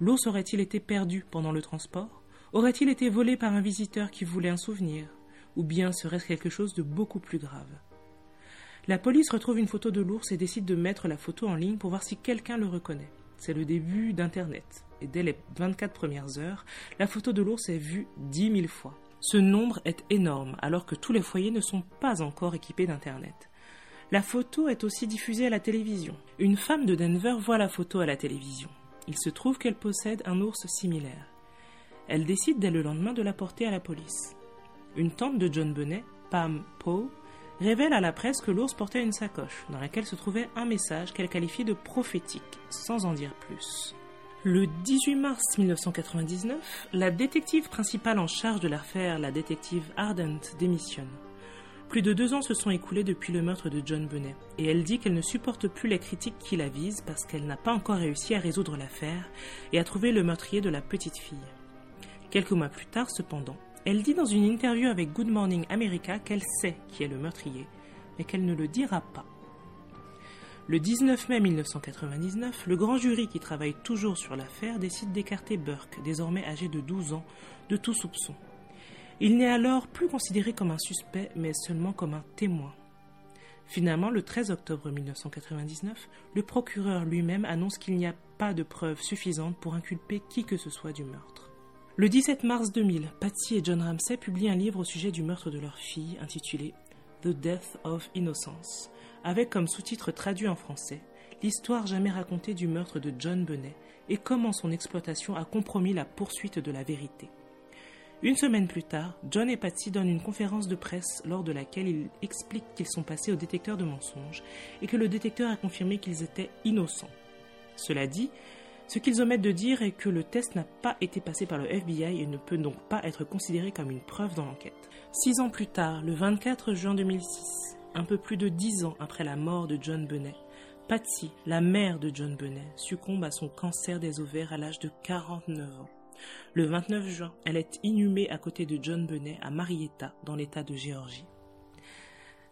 Speaker 4: L'ours aurait-il été perdu pendant le transport? Aurait-il été volé par un visiteur qui voulait un souvenir? Ou bien serait-ce quelque chose de beaucoup plus grave? La police retrouve une photo de l'ours et décide de mettre la photo en ligne pour voir si quelqu'un le reconnaît. C'est le début d'Internet. Et dès les 24 premières heures, la photo de l'ours est vue 10 000 fois. Ce nombre est énorme alors que tous les foyers ne sont pas encore équipés d'Internet. La photo est aussi diffusée à la télévision. Une femme de Denver voit la photo à la télévision. Il se trouve qu'elle possède un ours similaire. Elle décide dès le lendemain de la porter à la police. Une tante de John Bonnet, Pam Poe, révèle à la presse que l'ours portait une sacoche dans laquelle se trouvait un message qu'elle qualifie de prophétique, sans en dire plus. Le 18 mars 1999, la détective principale en charge de l'affaire, la détective Ardent, démissionne. Plus de deux ans se sont écoulés depuis le meurtre de John Benet, et elle dit qu'elle ne supporte plus les critiques qui la visent parce qu'elle n'a pas encore réussi à résoudre l'affaire et à trouver le meurtrier de la petite fille. Quelques mois plus tard, cependant, elle dit dans une interview avec Good Morning America qu'elle sait qui est le meurtrier, mais qu'elle ne le dira pas. Le 19 mai 1999, le grand jury qui travaille toujours sur l'affaire décide d'écarter Burke, désormais âgé de 12 ans, de tout soupçon. Il n'est alors plus considéré comme un suspect, mais seulement comme un témoin. Finalement, le 13 octobre 1999, le procureur lui-même annonce qu'il n'y a pas de preuves suffisantes pour inculper qui que ce soit du meurtre. Le 17 mars 2000, Patsy et John Ramsey publient un livre au sujet du meurtre de leur fille intitulé The Death of Innocence, avec comme sous-titre traduit en français l'histoire jamais racontée du meurtre de John Benet et comment son exploitation a compromis la poursuite de la vérité. Une semaine plus tard, John et Patsy donnent une conférence de presse lors de laquelle ils expliquent qu'ils sont passés au détecteur de mensonges et que le détecteur a confirmé qu'ils étaient innocents. Cela dit, ce qu'ils omettent de dire est que le test n'a pas été passé par le FBI et ne peut donc pas être considéré comme une preuve dans l'enquête. Six ans plus tard, le 24 juin 2006, un peu plus de dix ans après la mort de John Benet, Patsy, la mère de John Benet, succombe à son cancer des ovaires à l'âge de 49 ans. Le 29 juin, elle est inhumée à côté de John Benet à Marietta, dans l'État de Géorgie.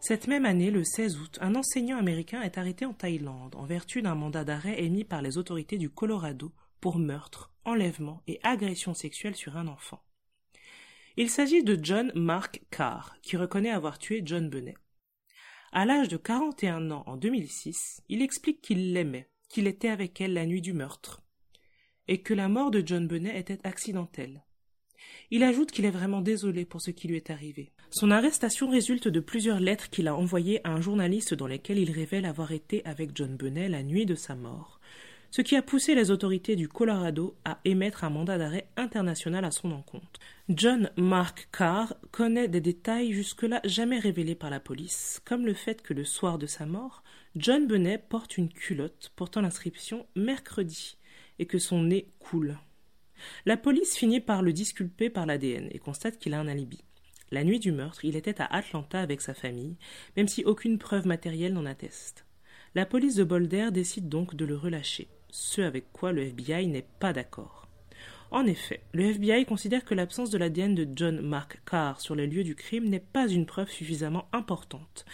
Speaker 4: Cette même année, le 16 août, un enseignant américain est arrêté en Thaïlande en vertu d'un mandat d'arrêt émis par les autorités du Colorado pour meurtre, enlèvement et agression sexuelle sur un enfant. Il s'agit de John Mark Carr, qui reconnaît avoir tué John Benet. À l'âge de 41 ans en 2006, il explique qu'il l'aimait, qu'il était avec elle la nuit du meurtre, et que la mort de John Benet était accidentelle. Il ajoute qu'il est vraiment désolé pour ce qui lui est arrivé. Son arrestation résulte de plusieurs lettres qu'il a envoyées à un journaliste dans lesquelles il révèle avoir été avec John Benet la nuit de sa mort, ce qui a poussé les autorités du Colorado à émettre un mandat d'arrêt international à son encontre. John Mark Carr connaît des détails jusque-là jamais révélés par la police, comme le fait que le soir de sa mort, John Benet porte une culotte portant l'inscription mercredi, et que son nez coule. La police finit par le disculper par l'ADN et constate qu'il a un alibi. La nuit du meurtre, il était à Atlanta avec sa famille, même si aucune preuve matérielle n'en atteste. La police de Boulder décide donc de le relâcher, ce avec quoi le FBI n'est pas d'accord. En effet, le FBI considère que l'absence de l'ADN de John Mark Carr sur les lieux du crime n'est pas une preuve suffisamment importante,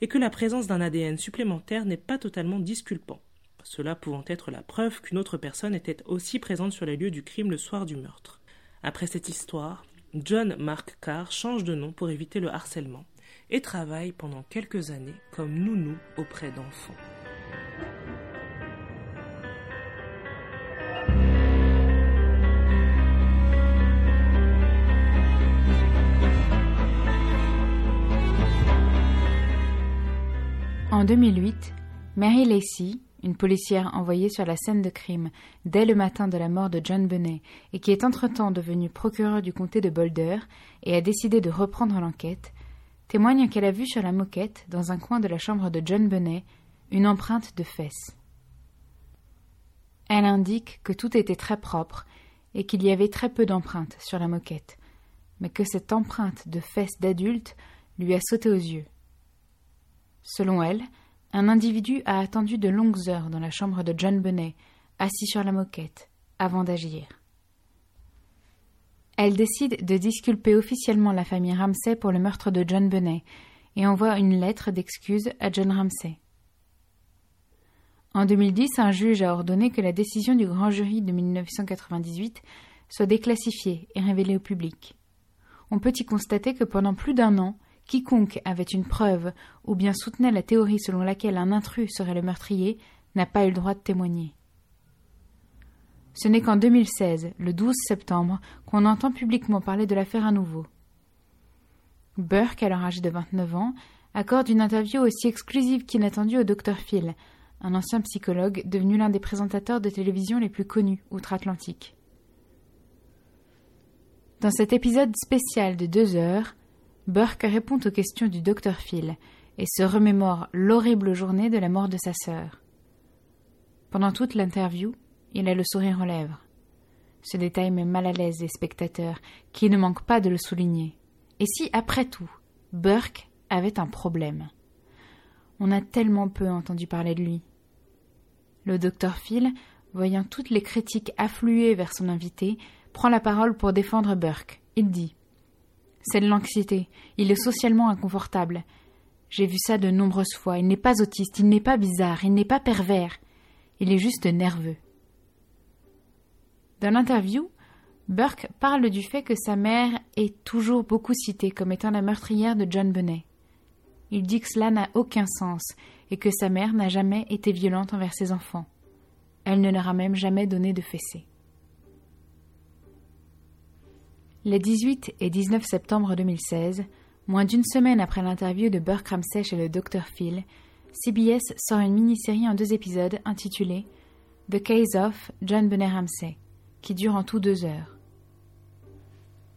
Speaker 4: et que la présence d'un ADN supplémentaire n'est pas totalement disculpant cela pouvant être la preuve qu'une autre personne était aussi présente sur les lieux du crime le soir du meurtre. Après cette histoire, John Mark Carr change de nom pour éviter le harcèlement et travaille pendant quelques années comme nounou auprès d'enfants.
Speaker 5: En 2008, Mary Lacey, une policière envoyée sur la scène de crime dès le matin de la mort de John Benet et qui est entre-temps devenue procureure du comté de Boulder et a décidé de reprendre l'enquête, témoigne qu'elle a vu sur la moquette, dans un coin de la chambre de John Benet, une empreinte de fesses. Elle indique que tout était très propre et qu'il y avait très peu d'empreintes sur la moquette, mais que cette empreinte de fesses d'adulte lui a sauté aux yeux. Selon elle, un individu a attendu de longues heures dans la chambre de John Benet, assis sur la moquette, avant d'agir. Elle décide de disculper officiellement la famille Ramsay pour le meurtre de John Benet et envoie une lettre d'excuse à John Ramsay. En 2010, un juge a ordonné que la décision du grand jury de 1998 soit déclassifiée et révélée au public. On peut y constater que pendant plus d'un an, Quiconque avait une preuve ou bien soutenait la théorie selon laquelle un intrus serait le meurtrier n'a pas eu le droit de témoigner. Ce n'est qu'en 2016, le 12 septembre, qu'on entend publiquement parler de l'affaire à nouveau. Burke, alors âgé de 29 ans, accorde une interview aussi exclusive qu'inattendue au Dr Phil, un ancien psychologue devenu l'un des présentateurs de télévision les plus connus outre-Atlantique. Dans cet épisode spécial de deux heures, Burke répond aux questions du docteur Phil et se remémore l'horrible journée de la mort de sa sœur. Pendant toute l'interview, il a le sourire aux lèvres. Ce détail met mal à l'aise les spectateurs, qui ne manquent pas de le souligner. Et si, après tout, Burke avait un problème? On a tellement peu entendu parler de lui. Le docteur Phil, voyant toutes les critiques affluer vers son invité, prend la parole pour défendre Burke. Il dit C'est de l'anxiété. Il est socialement inconfortable. J'ai vu ça de nombreuses fois. Il n'est pas autiste, il n'est pas bizarre, il n'est pas pervers. Il est juste nerveux. Dans l'interview, Burke parle du fait que sa mère est toujours beaucoup citée comme étant la meurtrière de John Bennet. Il dit que cela n'a aucun sens et que sa mère n'a jamais été violente envers ses enfants. Elle ne leur a même jamais donné de fessée. Les 18 et 19 septembre 2016, moins d'une semaine après l'interview de Burke Ramsey chez le Dr Phil, CBS sort une mini-série en deux épisodes intitulée The Case of John Bennet Ramsey, qui dure en tout deux heures.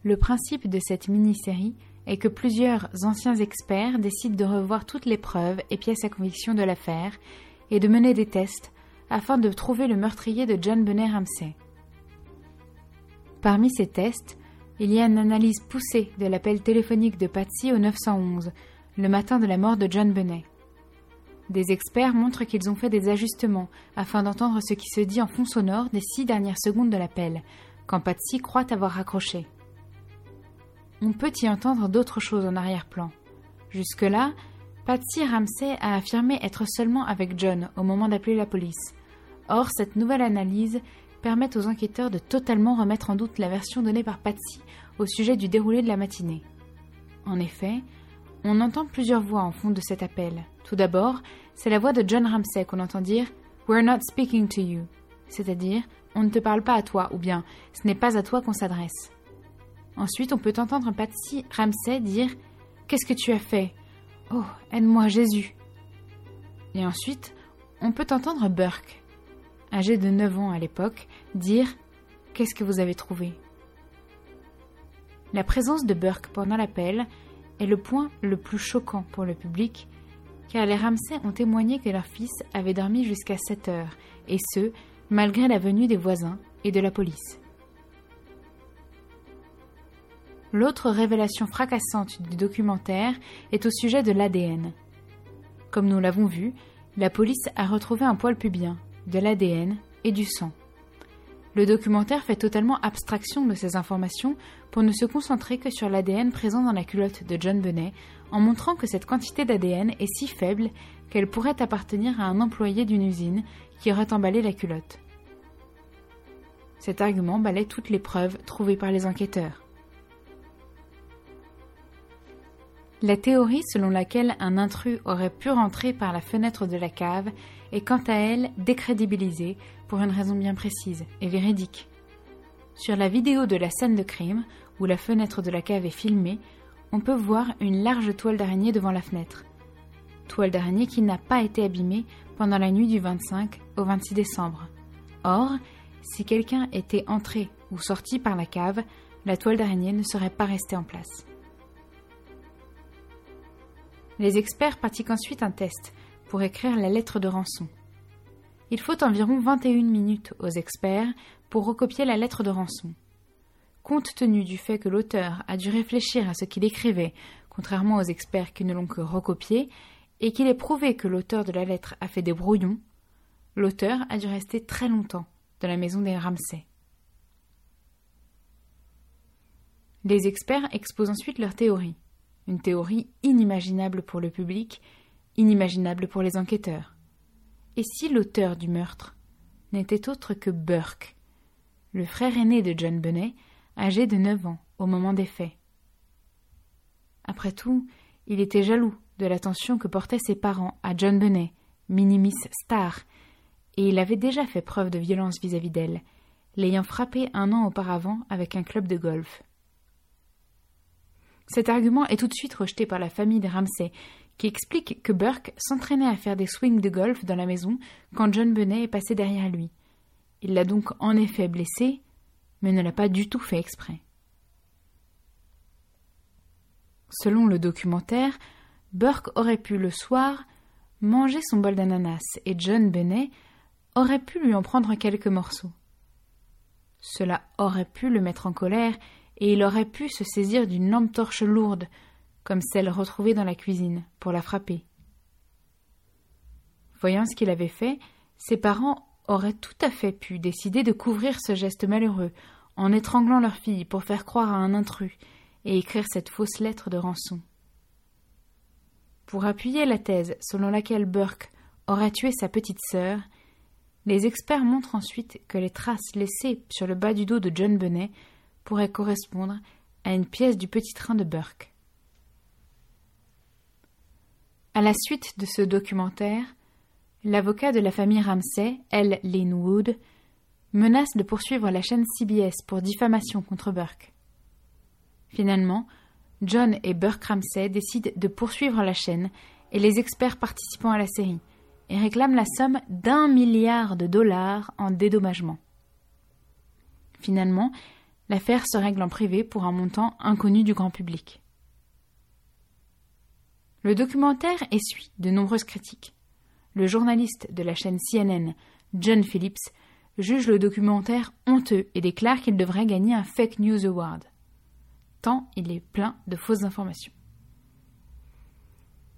Speaker 5: Le principe de cette mini-série est que plusieurs anciens experts décident de revoir toutes les preuves et pièces à conviction de l'affaire et de mener des tests afin de trouver le meurtrier de John Bennet Ramsey. Parmi ces tests, il y a une analyse poussée de l'appel téléphonique de Patsy au 911, le matin de la mort de John Bennet. Des experts montrent qu'ils ont fait des ajustements afin d'entendre ce qui se dit en fond sonore des six dernières secondes de l'appel, quand Patsy croit avoir raccroché. On peut y entendre d'autres choses en arrière-plan. Jusque-là, Patsy Ramsey a affirmé être seulement avec John au moment d'appeler la police. Or, cette nouvelle analyse permet aux enquêteurs de totalement remettre en doute la version donnée par Patsy au sujet du déroulé de la matinée. En effet, on entend plusieurs voix en fond de cet appel. Tout d'abord, c'est la voix de John Ramsey qu'on entend dire We're not speaking to you, c'est-à-dire on ne te parle pas à toi ou bien ce n'est pas à toi qu'on s'adresse. Ensuite, on peut entendre Patsy Ramsey dire Qu'est-ce que tu as fait? Oh, aide-moi Jésus. Et ensuite, on peut entendre Burke âgé de 9 ans à l'époque, dire Qu'est-ce que vous avez trouvé? La présence de Burke pendant l'appel est le point le plus choquant pour le public, car les Ramsay ont témoigné que leur fils avait dormi jusqu'à 7 heures, et ce, malgré la venue des voisins et de la police. L'autre révélation fracassante du documentaire est au sujet de l'ADN. Comme nous l'avons vu, la police a retrouvé un poil pubien, de l'ADN et du sang. Le documentaire fait totalement abstraction de ces informations pour ne se concentrer que sur l'ADN présent dans la culotte de John Bennet, en montrant que cette quantité d'ADN est si faible qu'elle pourrait appartenir à un employé d'une usine qui aurait emballé la culotte. Cet argument balaie toutes les preuves trouvées par les enquêteurs. La théorie selon laquelle un intrus aurait pu rentrer par la fenêtre de la cave est quant à elle décrédibilisée pour une raison bien précise et véridique. Sur la vidéo de la scène de crime, où la fenêtre de la cave est filmée, on peut voir une large toile d'araignée devant la fenêtre. Toile d'araignée qui n'a pas été abîmée pendant la nuit du 25 au 26 décembre. Or, si quelqu'un était entré ou sorti par la cave, la toile d'araignée ne serait pas restée en place. Les experts pratiquent ensuite un test pour écrire la lettre de rançon. Il faut environ 21 minutes aux experts pour recopier la lettre de rançon. Compte tenu du fait que l'auteur a dû réfléchir à ce qu'il écrivait, contrairement aux experts qui ne l'ont que recopié, et qu'il est prouvé que l'auteur de la lettre a fait des brouillons, l'auteur a dû rester très longtemps dans la maison des Ramsay. Les experts exposent ensuite leur théorie, une théorie inimaginable pour le public inimaginable pour les enquêteurs. Et si l'auteur du meurtre n'était autre que Burke, le frère aîné de John Bennet, âgé de neuf ans au moment des faits? Après tout, il était jaloux de l'attention que portaient ses parents à John Bennet, minimis star, et il avait déjà fait preuve de violence vis-à-vis d'elle, l'ayant frappé un an auparavant avec un club de golf. Cet argument est tout de suite rejeté par la famille des Ramsay, qui explique que Burke s'entraînait à faire des swings de golf dans la maison quand John Bennet est passé derrière lui. Il l'a donc en effet blessé, mais ne l'a pas du tout fait exprès. Selon le documentaire, Burke aurait pu le soir manger son bol d'ananas et John Bennet aurait pu lui en prendre quelques morceaux. Cela aurait pu le mettre en colère et il aurait pu se saisir d'une lampe torche lourde, comme celle retrouvée dans la cuisine, pour la frapper. Voyant ce qu'il avait fait, ses parents auraient tout à fait pu décider de couvrir ce geste malheureux en étranglant leur fille pour faire croire à un intrus et écrire cette fausse lettre de rançon. Pour appuyer la thèse selon laquelle Burke aurait tué sa petite sœur, les experts montrent ensuite que les traces laissées sur le bas du dos de John pourraient correspondre à une pièce du petit train de Burke. À la suite de ce documentaire, l'avocat de la famille Ramsay, L. Lynn Wood, menace de poursuivre la chaîne CBS pour diffamation contre Burke. Finalement, John et Burke Ramsay décident de poursuivre la chaîne et les experts participant à la série et réclament la somme d'un milliard de dollars en dédommagement. Finalement, l'affaire se règle en privé pour un montant inconnu du grand public. Le documentaire essuie de nombreuses critiques. Le journaliste de la chaîne CNN, John Phillips, juge le documentaire honteux et déclare qu'il devrait gagner un Fake News Award tant il est plein de fausses informations.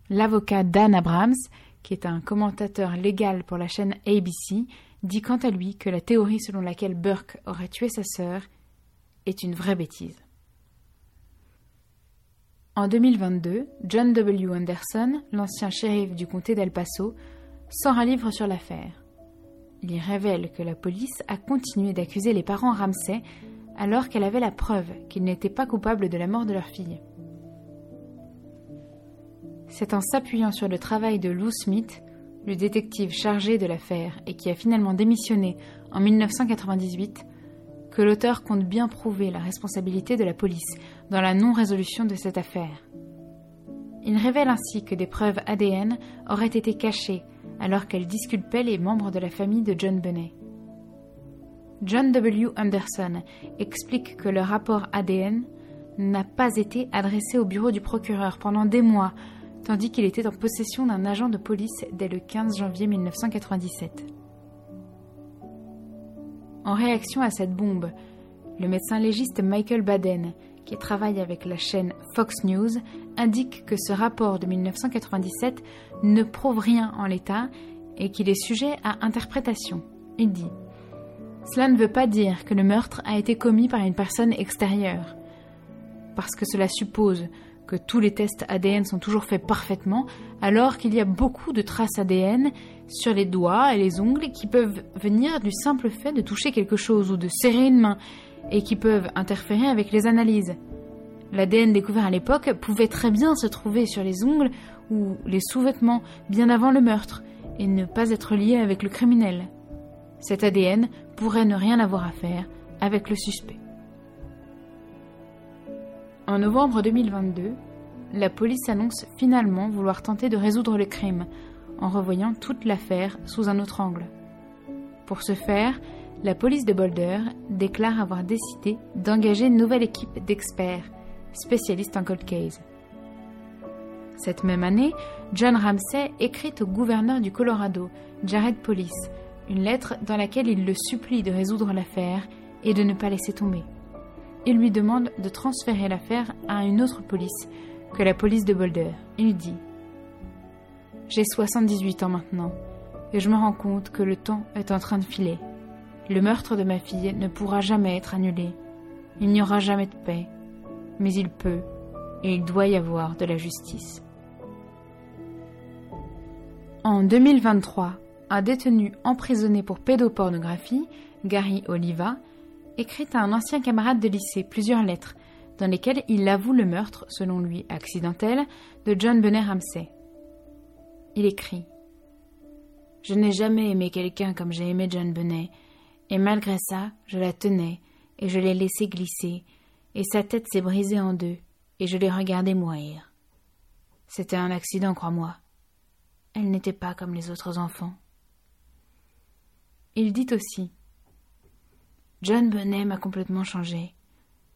Speaker 5: L'avocat Dan Abrams, qui est un commentateur légal pour la chaîne ABC, dit quant à lui que la théorie selon laquelle Burke aurait tué sa sœur est une vraie bêtise. En 2022, John W. Anderson, l'ancien shérif du comté d'El Paso, sort un livre sur l'affaire. Il y révèle que la police a continué d'accuser les parents Ramsay alors qu'elle avait la preuve qu'ils n'étaient pas coupables de la mort de leur fille. C'est en s'appuyant sur le travail de Lou Smith, le détective chargé de l'affaire et qui a finalement démissionné en 1998, que l'auteur compte bien prouver la responsabilité de la police dans la non-résolution de cette affaire. Il révèle ainsi que des preuves ADN auraient été cachées alors qu'elle disculpait les membres de la famille de John Bennet. John W. Anderson explique que le rapport ADN n'a pas été adressé au bureau du procureur pendant des mois, tandis qu'il était en possession d'un agent de police dès le 15 janvier 1997. En réaction à cette bombe, le médecin légiste Michael Baden, qui travaille avec la chaîne Fox News, indique que ce rapport de 1997 ne prouve rien en l'état et qu'il est sujet à interprétation. Il dit cela ne veut pas dire que le meurtre a été commis par une personne extérieure, parce que cela suppose que tous les tests ADN sont toujours faits parfaitement, alors qu'il y a beaucoup de traces ADN sur les doigts et les ongles qui peuvent venir du simple fait de toucher quelque chose ou de serrer une main, et qui peuvent interférer avec les analyses. L'ADN découvert à l'époque pouvait très bien se trouver sur les ongles ou les sous-vêtements bien avant le meurtre, et ne pas être lié avec le criminel. Cet ADN pourrait ne rien avoir à faire avec le suspect. En novembre 2022, la police annonce finalement vouloir tenter de résoudre le crime en revoyant toute l'affaire sous un autre angle. Pour ce faire, la police de Boulder déclare avoir décidé d'engager une nouvelle équipe d'experts spécialistes en cold case. Cette même année, John Ramsey écrit au gouverneur du Colorado, Jared Police, une lettre dans laquelle il le supplie de résoudre l'affaire et de ne pas laisser tomber. Il lui demande de transférer l'affaire à une autre police que la police de Boulder. Il dit J'ai 78 ans maintenant, et je me rends compte que le temps est en train de filer. Le meurtre de ma fille ne pourra jamais être annulé. Il n'y aura jamais de paix. Mais il peut, et il doit y avoir de la justice. En 2023, un détenu emprisonné pour pédopornographie, Gary Oliva, écrit à un ancien camarade de lycée plusieurs lettres dans lesquelles il avoue le meurtre, selon lui accidentel, de John Bennet Ramsey. Il écrit Je n'ai jamais aimé quelqu'un comme j'ai aimé John Bennet, et malgré ça, je la tenais, et je l'ai laissé glisser, et sa tête s'est brisée en deux, et je l'ai regardé mourir. C'était un accident, crois-moi. Elle n'était pas comme les autres enfants. Il dit aussi John Bennet m'a complètement changé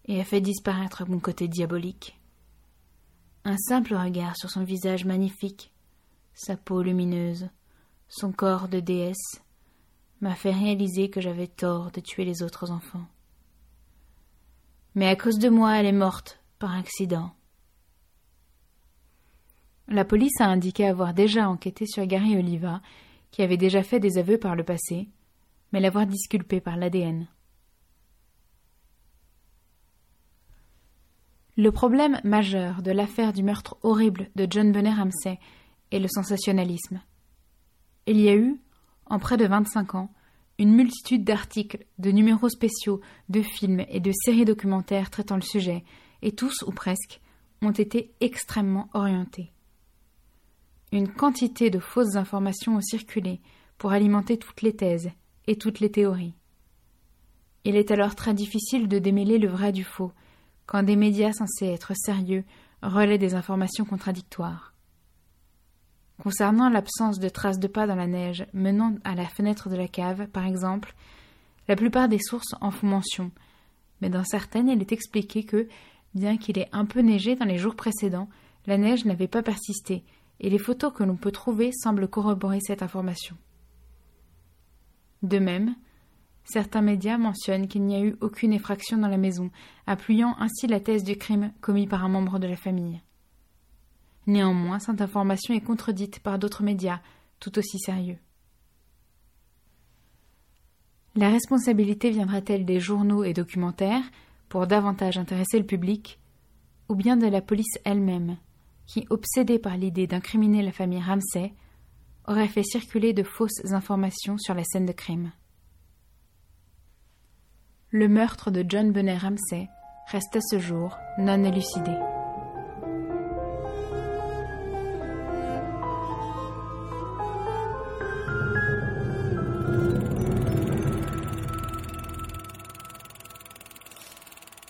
Speaker 5: et a fait disparaître mon côté diabolique. Un simple regard sur son visage magnifique, sa peau lumineuse, son corps de déesse, m'a fait réaliser que j'avais tort de tuer les autres enfants. Mais à cause de moi, elle est morte par accident. La police a indiqué avoir déjà enquêté sur Gary Oliva, qui avait déjà fait des aveux par le passé, mais l'avoir disculpé par l'ADN. Le problème majeur de l'affaire du meurtre horrible de John Bennet Ramsey est le sensationnalisme. Il y a eu, en près de 25 ans, une multitude d'articles, de numéros spéciaux, de films et de séries documentaires traitant le sujet, et tous, ou presque, ont été extrêmement orientés. Une quantité de fausses informations ont circulé pour alimenter toutes les thèses et toutes les théories. Il est alors très difficile de démêler le vrai du faux quand des médias censés être sérieux relaient des informations contradictoires. Concernant l'absence de traces de pas dans la neige menant à la fenêtre de la cave, par exemple, la plupart des sources en font mention, mais dans certaines il est expliqué que, bien qu'il ait un peu neigé dans les jours précédents, la neige n'avait pas persisté, et les photos que l'on peut trouver semblent corroborer cette information. De même, certains médias mentionnent qu'il n'y a eu aucune effraction dans la maison, appuyant ainsi la thèse du crime commis par un membre de la famille. Néanmoins, cette information est contredite par d'autres médias, tout aussi sérieux. La responsabilité viendra-t-elle des journaux et documentaires, pour davantage intéresser le public, ou bien de la police elle-même, qui, obsédée par l'idée d'incriminer la famille Ramsay, aurait fait circuler de fausses informations sur la scène de crime? Le meurtre de John Bennet Ramsay reste à ce jour non élucidé.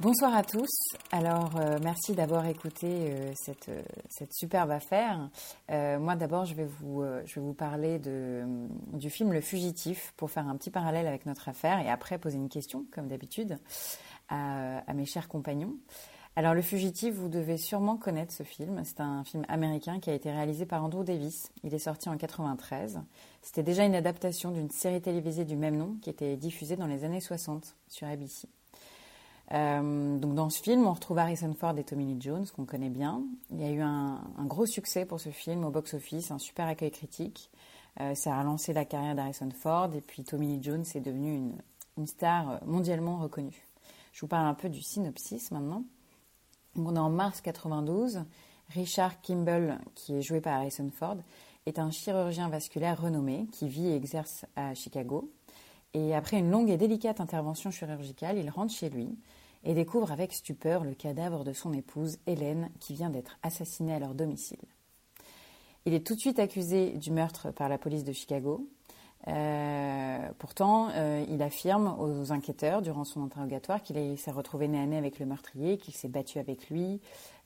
Speaker 1: Bonsoir à tous. Alors, euh, merci d'avoir écouté euh, cette, euh, superbe affaire. moi, d'abord, je, vais vous, parler du film Le Fugitif pour faire un petit parallèle avec notre affaire et après poser une question, comme d'habitude, à, à, mes chers compagnons. Alors, Le Fugitif, vous devez sûrement connaître ce film. C'est un film américain qui a été réalisé par Andrew Davis. Il est sorti en 93. C'était déjà une adaptation d'une série télévisée du même nom qui était diffusée dans les années 60 sur ABC. Euh, donc dans ce film, on retrouve Harrison Ford et Tommy Lee Jones, qu'on connaît bien. Il y a eu un, gros succès pour ce film au box-office, un super accueil critique. Euh, ça a relancé la carrière d'Harrison Ford et puis Tommy Lee Jones est devenu une, star mondialement reconnue. Je vous parle un peu du synopsis maintenant. On est en mars 92. Richard Kimball, qui est joué par Harrison Ford, est un chirurgien vasculaire renommé qui vit et exerce à Chicago. Et après une longue et délicate intervention chirurgicale, il rentre chez lui et découvre avec stupeur le cadavre de son épouse, Hélène, qui vient d'être assassinée à leur domicile. Il est tout de suite accusé du meurtre par la police de Chicago. Euh, pourtant, euh, il affirme aux enquêteurs durant son interrogatoire qu'il s'est retrouvé nez à nez avec le meurtrier, qu'il s'est battu avec lui.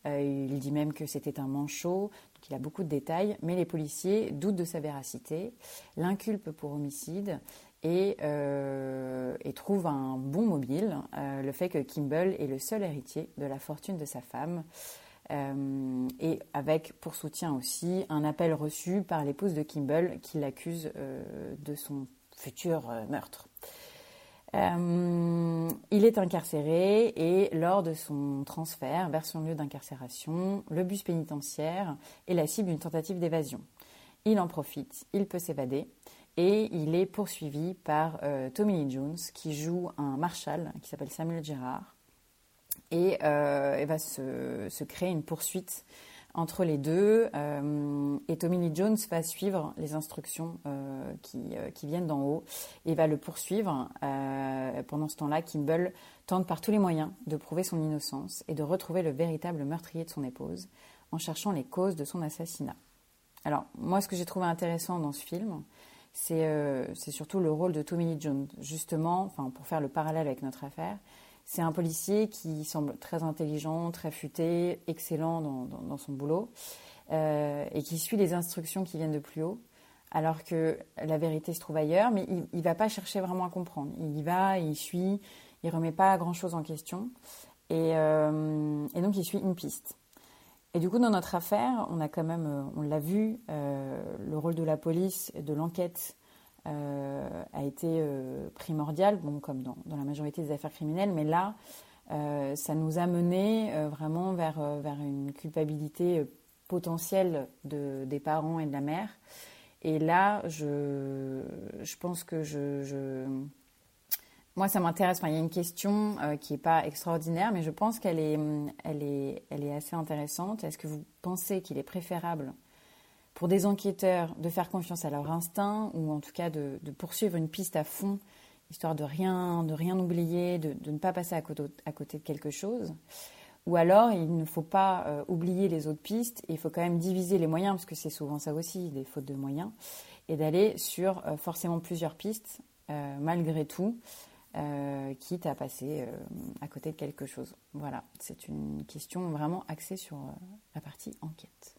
Speaker 1: Euh, il dit même que c'était un manchot, donc il a beaucoup de détails, mais les policiers doutent de sa véracité, l'inculpent pour homicide et, euh, et, trouve un bon mobile, euh, le fait que Kimball est le seul héritier de la fortune de sa femme, euh, et avec pour soutien aussi un appel reçu par l'épouse de Kimball qui l'accuse de son futur meurtre. il est incarcéré et lors de son transfert vers son lieu d'incarcération, le bus pénitentiaire est la cible d'une tentative d'évasion. Il en profite, il peut s'évader et il est poursuivi par euh, Tommy Lee Jones qui joue un marshal qui s'appelle Samuel Gerard et, euh, va se, créer une poursuite entre les deux euh, et Tommy Lee Jones va suivre les instructions qui, qui, viennent d'en haut et va le poursuivre. pendant ce temps-là, Kimball tente par tous les moyens de prouver son innocence et de retrouver le véritable meurtrier de son épouse en cherchant les causes de son assassinat. Alors moi ce que j'ai trouvé intéressant dans ce film, euh, c'est surtout le rôle de Tommy Lee Jones. Justement, enfin, pour faire le parallèle avec notre affaire, c'est un policier qui semble très intelligent, très futé, excellent dans, son boulot, euh, et qui suit les instructions qui viennent de plus haut, alors que la vérité se trouve ailleurs, mais il ne va pas chercher vraiment à comprendre. Il y va, il suit, il remet pas grand-chose en question, et, euh, et donc il suit une piste. Et du coup, dans notre affaire, on a quand même, euh, on l'a vu, euh, le rôle de la police et de l'enquête euh, a été primordial, bon, comme dans, la majorité des affaires criminelles, mais là, ça nous a mené vraiment vers, vers une culpabilité potentiels de, des parents et de la mère. Et là, je, je pense que je moi, ça m'intéresse. Il y a une question euh, qui n'est pas extraordinaire, mais je pense qu'elle est, elle est, assez intéressante. Est-ce que vous pensez qu'il est préférable pour des enquêteurs de faire confiance à leur instinct ou en tout cas de, poursuivre une piste à fond, histoire de rien, oublier, de, ne pas passer à côté, à côté, de quelque chose? Ou alors, il ne faut pas euh, oublier les autres pistes et il faut quand même diviser les moyens, parce que c'est souvent ça aussi, des fautes de moyens, et d'aller sur euh, forcément plusieurs pistes, malgré tout. Euh, quitte à passer euh, à côté de quelque chose. Voilà, c'est une question vraiment axée sur euh, la partie enquête.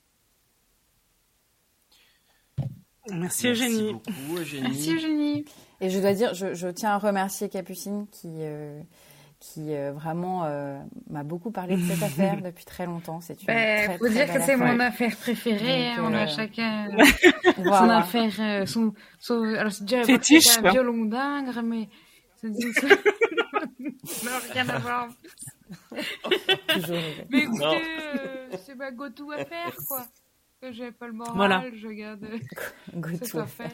Speaker 6: Merci, Eugénie.
Speaker 3: beaucoup, Eugénie.
Speaker 5: Merci Eugénie.
Speaker 1: Et je dois dire, je, je tiens à remercier Capucine qui, qui vraiment m'a beaucoup parlé de cette affaire depuis très longtemps. C'est une
Speaker 5: Ben,
Speaker 1: très,
Speaker 5: faut
Speaker 1: très
Speaker 5: dire que c'est mon affaire préférée.
Speaker 1: Donc,
Speaker 5: on
Speaker 1: euh,
Speaker 5: a chacun son affaire, euh, son, son, alors c'est déjà un
Speaker 6: hein.
Speaker 5: violon dingue, mais c'est ça n'a rien à voir. Mais écoutez, euh, c'est ma go-to affaire, quoi. Que j'ai pas le moral,
Speaker 6: Voilà.
Speaker 5: je garde euh,
Speaker 1: Go
Speaker 5: cette
Speaker 1: to.
Speaker 5: affaire.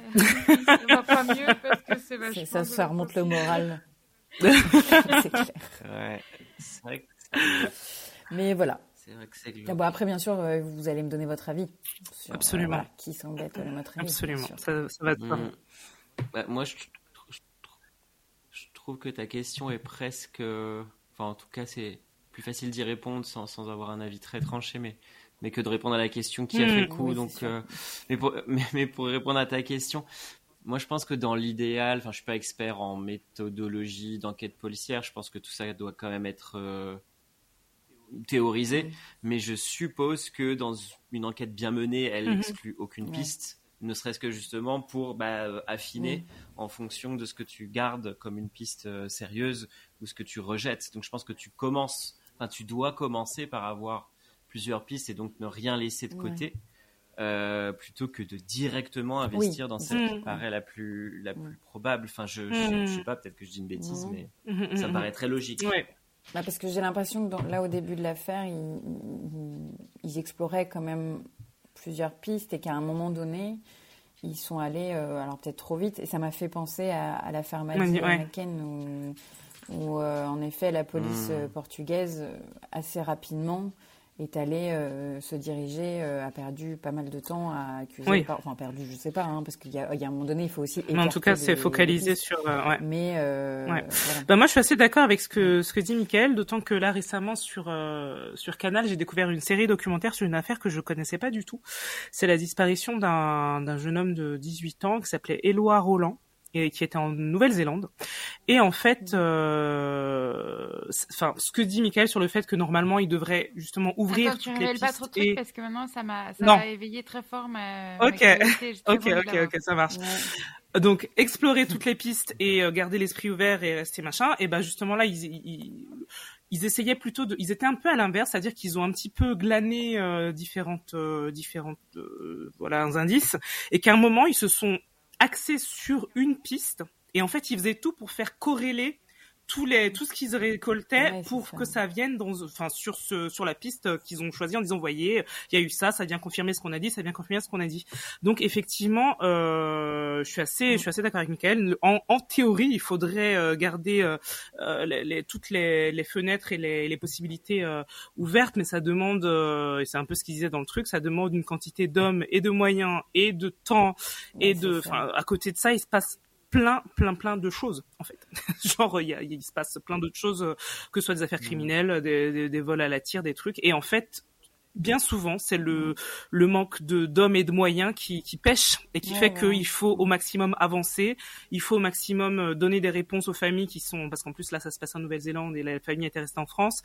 Speaker 5: ça va pas mieux parce que c'est vachement.
Speaker 1: Ça, remonte le moral. c'est clair.
Speaker 3: Ouais, c'est vrai que c'est-
Speaker 1: Mais voilà.
Speaker 3: c'est vrai que c'est
Speaker 1: Ah bon, après, bien sûr, euh, vous allez me donner votre avis. Sur, euh,
Speaker 6: Absolument.
Speaker 1: voilà, qui s'embête de notre avis.
Speaker 6: Absolument, ça, ça va soi.
Speaker 3: Mm. Bah, moi, je trouve que ta question est presque. euh, Enfin, en tout cas, c'est plus facile d'y répondre sans, sans avoir un avis très tranché, mais, mais que de répondre à la question qui a
Speaker 6: Mm.
Speaker 3: fait le coup.
Speaker 1: Oui,
Speaker 3: donc, euh, mais, pour, mais, mais pour répondre à ta question, moi, je pense que dans l'idéal, enfin, je suis pas expert en méthodologie d'enquête policière, je pense que tout ça doit quand même être. euh, théorisé, mais je suppose que dans une enquête bien menée, elle
Speaker 6: Mhm.
Speaker 3: n'exclut aucune
Speaker 1: Ouais.
Speaker 3: piste, ne serait-ce que justement pour bah, affiner en fonction de ce que tu gardes comme une piste euh, sérieuse ou ce que tu rejettes. Donc je pense que tu commences, enfin tu dois commencer par avoir plusieurs pistes et donc ne rien laisser de
Speaker 1: Ouais.
Speaker 3: côté. euh, plutôt que de directement investir dans celle qui
Speaker 6: Mhm.
Speaker 3: paraît la plus la plus probable. Enfin, je, je,
Speaker 6: Mhm.
Speaker 3: je sais pas, peut-être que je dis une bêtise, mais ça me paraît très logique.
Speaker 6: Ouais.
Speaker 1: Bah, parce que j'ai l'impression que dans- là, au début de l'affaire, ils, ils- ils exploraient quand même plusieurs pistes et qu'à un moment donné, ils sont allés, euh, alors peut-être trop vite, et ça m'a fait penser à, à l'affaire Maddy
Speaker 6: Ouais.
Speaker 1: Où, où, euh, en effet, la police
Speaker 3: Mm.
Speaker 1: euh, portugaise, assez rapidement, est allée euh, se diriger, euh, a perdu pas mal de temps à accuser,
Speaker 6: Oui.
Speaker 1: par- enfin perdu, je sais pas, hein, parce qu'il y, a il y a un moment donné, il faut aussi.
Speaker 6: Mais en tout cas, c'est focalisé
Speaker 1: pistes.
Speaker 6: sur. euh, ouais.
Speaker 1: Mais euh,
Speaker 6: Ouais.
Speaker 1: voilà.
Speaker 6: Bah moi, je suis assez d'accord avec ce que ce que dit Michael, d'autant que là récemment sur euh, sur Canal, j'ai découvert une série documentaire sur une affaire que je connaissais pas du tout. C'est la disparition d'un d'un jeune homme de 18 ans qui s'appelait Éloi Roland et qui était en Nouvelle-Zélande. Et en fait, euh, enfin, ce que dit Michael sur le fait que normalement, il devrait justement ouvrir
Speaker 5: Attends, tu
Speaker 6: toutes les
Speaker 5: révèles pas
Speaker 6: pistes
Speaker 5: trop de trucs
Speaker 6: et
Speaker 5: parce que maintenant ça m'a éveillé très fort ma.
Speaker 6: Ok.
Speaker 5: ma
Speaker 6: Ok, ok, ok, ça marche.
Speaker 1: Ouais.
Speaker 6: Donc explorer toutes les pistes et euh, garder l'esprit ouvert et rester machin. Et ben justement là, ils, ils, ils essayaient plutôt de, ils étaient un peu à l'inverse, c'est-à-dire qu'ils ont un petit peu glané euh, différentes, euh, différentes, euh, voilà, indices, et qu'à un moment ils se sont axés sur une piste. Et en fait, ils faisaient tout pour faire corréler tous les, tout ce qu'ils récoltaient
Speaker 1: Ouais,
Speaker 6: pour
Speaker 1: ça.
Speaker 6: que ça vienne dans, enfin, sur ce, sur la piste qu'ils ont choisie en disant, voyez, il y a eu ça, ça vient confirmer ce qu'on a dit, ça vient confirmer ce qu'on a dit. Donc effectivement, euh, je suis assez, je suis assez d'accord avec Michael. En, en théorie, il faudrait euh, garder euh, euh, les, les- toutes les, les fenêtres et les, les possibilités euh, ouvertes, mais ça demande, euh, et c'est un peu ce qu'il disait dans le truc, ça demande une quantité d'hommes et de moyens et de temps et
Speaker 1: Ouais,
Speaker 6: de, à côté de ça, il se passe plein, plein, plein de choses en fait. Genre, il, y a, il se passe plein d'autres choses, euh, que ce soit des affaires criminelles, des, des, des vols à la tire, des trucs, et en fait. Bien souvent, c'est le le manque de d'hommes et de moyens qui, qui pêche et qui
Speaker 1: Ouais,
Speaker 6: fait
Speaker 1: ouais.
Speaker 6: qu'il faut au maximum avancer, il faut au maximum euh, donner des réponses aux familles qui sont parce qu'en plus là ça se passe en Nouvelle-Zélande et la famille était restée en France.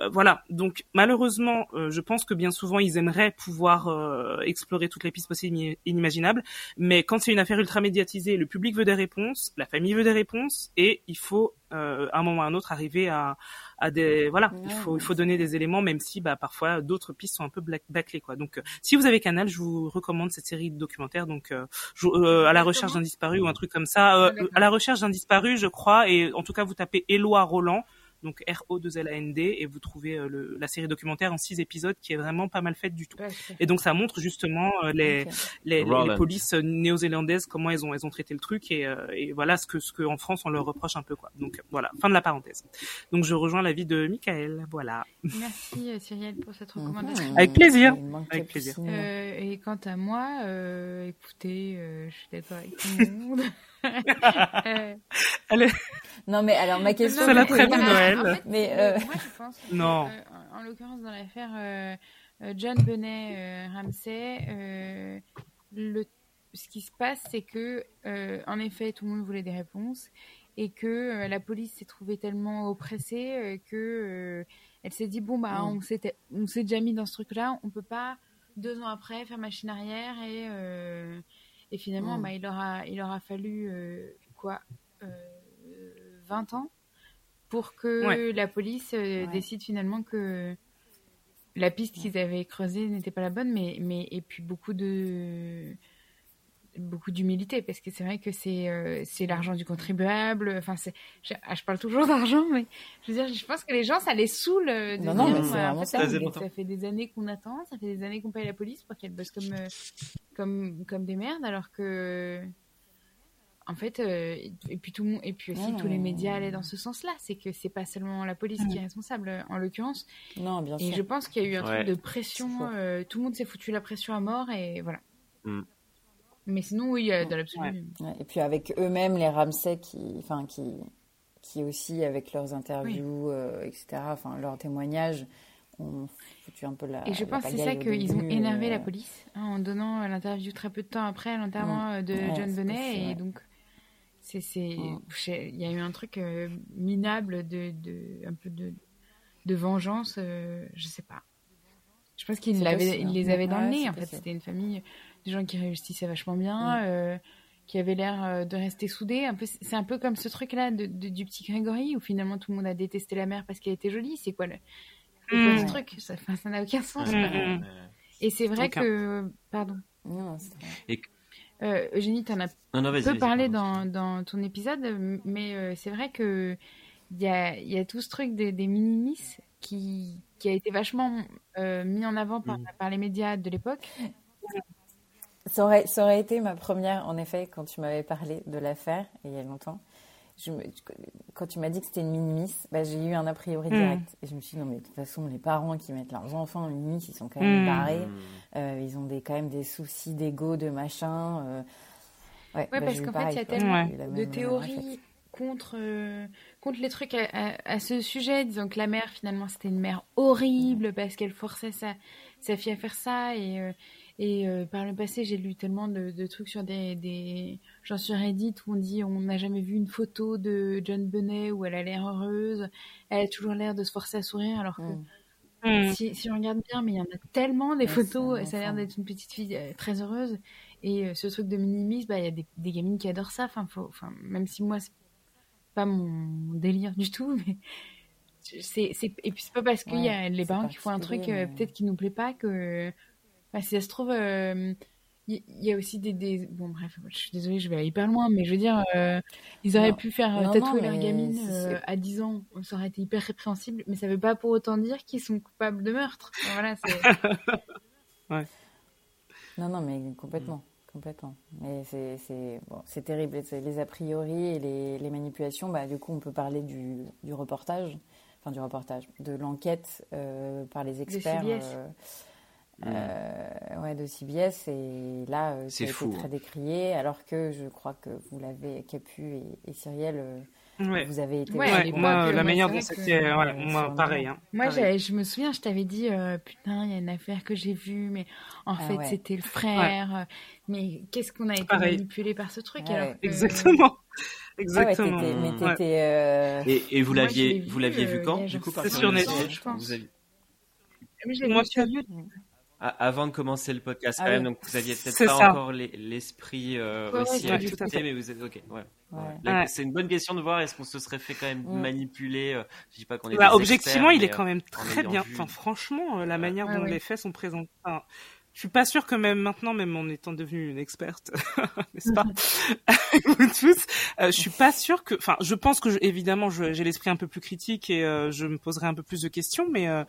Speaker 6: Euh, voilà, donc malheureusement, euh, je pense que bien souvent ils aimeraient pouvoir euh, explorer toutes les pistes possibles et inimaginables, mais quand c'est une affaire ultra médiatisée, le public veut des réponses, la famille veut des réponses et il faut euh, à un moment ou à un autre arriver à à des voilà, il faut il faut donner des éléments même si bah parfois d'autres pistes sont un peu bâclées quoi. Donc euh, si vous avez Canal, je vous recommande cette série de documentaires. Donc euh, je- euh, à la recherche d'un disparu ou un truc comme ça, Euh, à la recherche d'un disparu, je crois et en tout cas vous tapez Éloi Roland
Speaker 4: donc R-O-2-L-A-N-D, et vous trouvez euh, le, la série documentaire en six épisodes qui est vraiment pas mal faite du tout.
Speaker 5: Ouais.
Speaker 4: Et donc ça montre justement euh, les, les, les,
Speaker 3: Roland.
Speaker 4: polices néo-zélandaises comment elles ont elles ont traité le truc et, euh, et voilà ce que ce que en France on leur reproche un peu quoi. Donc voilà, fin de la parenthèse. Donc je rejoins l'avis de Michael, voilà.
Speaker 5: Merci euh, Cyrielle pour cette recommandation.
Speaker 4: Avec plaisir. Avec plaisir.
Speaker 1: sinon.
Speaker 5: Euh, et quant à moi, euh, écoutez, euh, je suis d'accord avec tout le monde. Euh,
Speaker 1: Non, mais alors ma question.
Speaker 4: C'est la trêve de Noël.
Speaker 5: en fait,
Speaker 1: Mais,
Speaker 5: euh,
Speaker 1: euh,
Speaker 5: moi je pense. que,
Speaker 4: Non.
Speaker 5: euh, en, en l'occurrence, dans l'affaire euh, John Benet euh, Ramsey, euh, le, ce qui se passe, c'est que, euh, en effet, tout le monde voulait des réponses et que euh, la police s'est trouvée tellement oppressée euh, que euh, elle s'est dit bon bah
Speaker 1: Mm.
Speaker 5: on s'était on s'est déjà mis dans ce truc-là, on peut pas deux ans après faire machine arrière et euh, et finalement
Speaker 1: Mm.
Speaker 5: bah il aura il aura fallu euh, quoi euh, 20 ans pour que
Speaker 4: Ouais.
Speaker 5: la police euh,
Speaker 1: Ouais.
Speaker 5: décide finalement que la piste qu'ils avaient creusée n'était pas la bonne, mais, mais et puis beaucoup de beaucoup d'humilité parce que c'est vrai que c'est euh, c'est l'argent du contribuable enfin c'est je, ah, je parle toujours d'argent mais je veux dire je pense que les gens ça les saoule de
Speaker 1: Non, non,
Speaker 5: dire
Speaker 1: mais c'est
Speaker 5: ouais, en
Speaker 1: vraiment
Speaker 5: fait,
Speaker 1: ça.
Speaker 5: fait-
Speaker 3: important.
Speaker 5: ça fait des années qu'on attend ça fait des années qu'on paye la police pour qu'elle bosse comme euh, comme comme des merdes alors que en fait euh, et puis tout le monde et puis aussi
Speaker 1: Non,
Speaker 5: tous les médias allaient dans ce sens-là c'est que c'est pas seulement la police qui est responsable en l'occurrence
Speaker 1: Non, bien
Speaker 5: et
Speaker 1: sûr.
Speaker 5: je pense qu'il y a eu un
Speaker 3: Ouais.
Speaker 5: truc de pression. Euh, tout le monde s'est foutu la pression à mort et voilà.
Speaker 3: Mm.
Speaker 5: Mais sinon, oui, euh, dans l'absolu.
Speaker 4: Ouais.
Speaker 1: Ouais, Et puis avec eux-mêmes, les Ramsay qui, enfin, qui, qui aussi, avec leurs interviews, euh, etc., enfin, leurs témoignages, ont foutu un peu la.
Speaker 5: Et je
Speaker 1: la
Speaker 5: pense que c'est ça qu'ils ont énervé la
Speaker 1: euh,
Speaker 5: police hein, en donnant l'interview très peu de temps après l'enterrement euh, de
Speaker 1: Ouais,
Speaker 5: John
Speaker 1: c'est
Speaker 5: Bonnet.
Speaker 1: possible,
Speaker 5: Et
Speaker 1: ouais.
Speaker 5: donc, c'est, c'est,
Speaker 1: Mm.
Speaker 5: sais, il y a eu un truc euh, minable de, de, un peu de, de vengeance. euh, je sais pas. Je pense qu'ils
Speaker 1: C'est
Speaker 5: ils les avaient dans le
Speaker 1: Ouais,
Speaker 5: nez.
Speaker 1: c'est
Speaker 5: En fait, c'était une famille de gens qui réussissaient vachement bien.
Speaker 1: Mm.
Speaker 5: euh, qui avaient l'air euh, de rester soudés. Un peu, c'est un peu comme ce truc-là de, de- du petit Grégory où finalement tout le monde a détesté la mère parce qu'elle était jolie. C'est quoi le, c'est quoi ce truc? Ça, enfin, ça n'a aucun sens.
Speaker 4: Mm.
Speaker 5: Et c'est vrai
Speaker 4: Aucun.
Speaker 5: que, pardon,
Speaker 1: Non,
Speaker 5: euh, Eugénie, t'en as
Speaker 3: Non, non,
Speaker 5: peu parlé
Speaker 3: pardon.
Speaker 5: dans, dans ton épisode, mais euh, c'est vrai que il y a, il y a tout ce truc des, des minimis qui, qui a été vachement euh, mis en avant par,
Speaker 3: Mm.
Speaker 5: par les médias de l'époque.
Speaker 1: Ça aurait, ça aurait été ma première, en effet, quand tu m'avais parlé de l'affaire, il y a longtemps. Je me- quand tu m'as dit que c'était une minimis, bah, j'ai eu un a priori
Speaker 4: Mm.
Speaker 1: direct. Et je me suis dit, non, mais de toute façon, les parents qui mettent leurs enfants en minimis, ils sont quand même
Speaker 4: Mm.
Speaker 1: barrés.
Speaker 3: Mm.
Speaker 1: Euh, ils ont des, quand même des soucis d'ego, de machin. euh. Ouais,
Speaker 5: Ouais,
Speaker 1: bah,
Speaker 5: parce qu'en fait, il y a tellement de
Speaker 1: euh,
Speaker 5: théories contre, euh, contre les trucs à, à- à ce sujet, disons que la mère, finalement, c'était une mère horrible parce qu'elle forçait sa, sa fille à faire ça. Et, euh, et euh, par le passé, j'ai lu tellement de, de trucs sur des, des gens sur Reddit où on dit on n'a jamais vu une photo de John Bonnet où elle a l'air heureuse, elle a toujours l'air de se forcer à sourire, alors que
Speaker 1: Mm.
Speaker 4: Mm.
Speaker 5: si, si on regarde bien, mais il y en a tellement des
Speaker 1: Ouais,
Speaker 5: photos, ça a l'air d'être une petite fille euh, très heureuse. Et euh, ce truc de minimis, bah, il y a des, des gamines qui adorent ça. Enfin, faut, enfin, même si moi, c'est pas mon délire du tout, mais c'est, c'est, et puis c'est pas parce qu'il y a
Speaker 1: Ouais,
Speaker 5: les parents qui font un truc
Speaker 1: mais-
Speaker 5: peut-être qui nous plaît pas que, bah, si ça se trouve, euh, il il y, a aussi des, des, bon bref, je suis désolée, je vais aller hyper loin, mais je veux dire, euh, ils auraient
Speaker 1: Non.
Speaker 5: pu faire euh,
Speaker 1: Non,
Speaker 5: tatouer
Speaker 1: non,
Speaker 5: leur gamine euh, à 10 ans, ça aurait été hyper répréhensible, mais ça veut pas pour autant dire qu'ils sont coupables de meurtre. Enfin, voilà, c'est...
Speaker 1: Non, non, mais complètement. Complètement. Mais c'est c'est- bon, c'est terrible. Les a priori et les, les manipulations, bah, du coup, on peut parler du, du reportage, enfin du reportage, de l'enquête euh, par les experts
Speaker 5: CBS.
Speaker 3: Mm.
Speaker 1: euh, ouais, de CBS. Et là, euh,
Speaker 3: C'est
Speaker 1: ça a
Speaker 3: fou,
Speaker 1: été très
Speaker 3: hein.
Speaker 1: décrié, alors que je crois que vous l'avez, Capu et, et Cyrielle, euh,
Speaker 4: Ouais.
Speaker 1: vous avez été.
Speaker 5: Ouais,
Speaker 4: moi,
Speaker 5: euh,
Speaker 4: la manière
Speaker 5: c'est
Speaker 4: dont c'était, voilà,
Speaker 1: Euh,
Speaker 4: moi, pareil. Hein,
Speaker 5: Moi,
Speaker 4: pareil.
Speaker 5: je me souviens, je t'avais dit, euh, putain, il y a une affaire que j'ai vue, mais en
Speaker 1: Ah
Speaker 5: fait,
Speaker 1: ouais.
Speaker 5: c'était le frère. Mais qu'est-ce qu'on a été
Speaker 4: Pareil.
Speaker 5: manipulé par ce truc
Speaker 1: Ouais.
Speaker 5: alors que-
Speaker 4: Exactement.
Speaker 1: Ah ouais,
Speaker 4: Exactement.
Speaker 1: mais euh,
Speaker 3: Et, et vous l'aviez, vous
Speaker 5: vu,
Speaker 3: l'aviez vu quand Du coup,
Speaker 4: C'est
Speaker 3: par
Speaker 4: sur Netflix,
Speaker 5: Moi, je l'ai
Speaker 4: Moi,
Speaker 5: vu
Speaker 3: avant de commencer le podcast,
Speaker 1: Ah
Speaker 3: quand même, donc vous aviez peut-être pas
Speaker 4: ça.
Speaker 3: encore les- l'esprit euh,
Speaker 5: Ouais,
Speaker 3: aussi
Speaker 5: ouais,
Speaker 4: tout à fait.
Speaker 3: mais vous êtes ok. Ouais.
Speaker 1: Ouais.
Speaker 3: Ouais.
Speaker 4: Ouais.
Speaker 3: C'est une bonne question de voir est-ce qu'on se serait fait quand même
Speaker 1: Mm.
Speaker 3: manipuler. euh, Je dis pas qu'on est.
Speaker 4: Bah,
Speaker 3: des
Speaker 4: objectivement,
Speaker 3: experts,
Speaker 4: il est quand même
Speaker 3: en
Speaker 4: très bien.
Speaker 3: vu-
Speaker 4: Enfin, franchement, euh, la manière
Speaker 5: Ouais,
Speaker 4: dont
Speaker 5: ouais.
Speaker 4: les faits sont présentés. enfin,
Speaker 6: je suis pas sûre que même maintenant, même en étant devenue une experte, n'est-ce pas, tous, euh, je suis pas sûre que, enfin, je pense que évidemment, j'ai l'esprit un peu plus critique et euh, je me poserai un peu plus de questions, mais euh,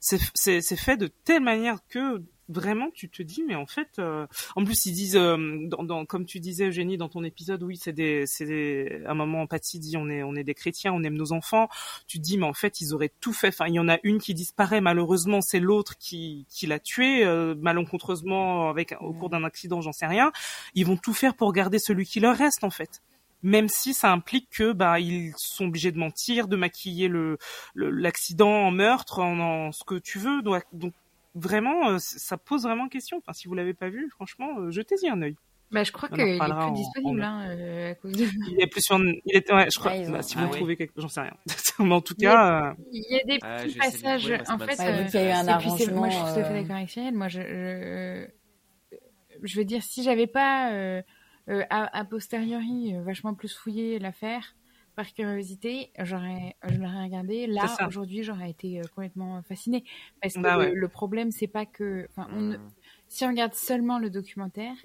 Speaker 6: c'est fait de telle manière que vraiment tu te dis mais en fait euh, en plus ils disent euh, dans, comme tu disais Eugénie dans ton épisode oui c'est des c'est des un moment Patty dit on est on est des chrétiens on aime nos enfants. Tu te dis mais en fait ils auraient tout fait. Enfin il y en a une qui disparaît malheureusement c'est l'autre qui qui l'a tué euh, malencontreusement avec au cours d'un accident j'en sais rien. Ils vont tout faire pour garder celui qui leur reste en fait. Même si ça implique que bah ils sont obligés de mentir, de maquiller le l'accident en meurtre, en, en, ce que tu veux. Donc, donc vraiment, euh, ça pose vraiment question. Enfin, si vous l'avez pas vu, franchement, euh, jetez-y un œil.
Speaker 5: Bah, je crois qu'il est plus disponible, hein, euh, à cause de...
Speaker 6: Il est plus sur, il est, ouais, je crois, ah, bah, si vous ah, trouvez quelque j'en sais rien. Mais en tout cas,
Speaker 5: il y a, des ah, petits passages, en fait,
Speaker 1: euh, il y a eu un arrangement.
Speaker 5: Moi, je suis tout à fait d'accord avec Cyril. Moi, je, je, je veux dire, si j'avais pas, euh, a, a posteriori, vachement plus fouillé l'affaire, par curiosité, j'aurais, je l'aurais regardé. Là, aujourd'hui, j'aurais été euh, complètement fascinée. Parce que bah le, problème, c'est pas que, mmh. si on regarde seulement le documentaire,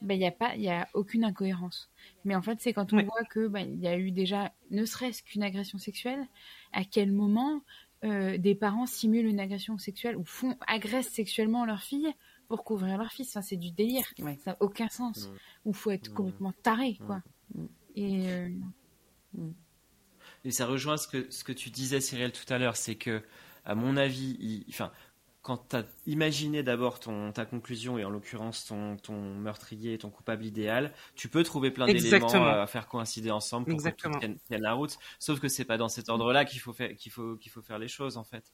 Speaker 5: ben, il n'y a pas, il y a aucune incohérence. Mais en fait, c'est quand on voit que, ben, il y a eu déjà, ne serait-ce qu'une agression sexuelle, à quel moment euh, des parents simulent une agression sexuelle ou font, agressent sexuellement leur fille pour couvrir leur fils. Enfin, c'est du délire. Ça n'a aucun sens. Mmh. Ou faut être mmh. complètement taré, quoi. Et, euh,
Speaker 3: Mm. Et ça rejoint ce que, ce que tu disais, Cyril, tout à l'heure, c'est que, à mon avis, enfin, quand tu as imaginé d'abord ton, ta conclusion, et en l'occurrence ton, ton meurtrier, ton coupable idéal, tu peux trouver plein d'éléments à faire coïncider ensemble pour Exactement. que tout tienne, la route. Sauf que c'est pas dans cet ordre-là qu'il faut, faire, qu'il faut, qu'il faut faire les choses, en fait.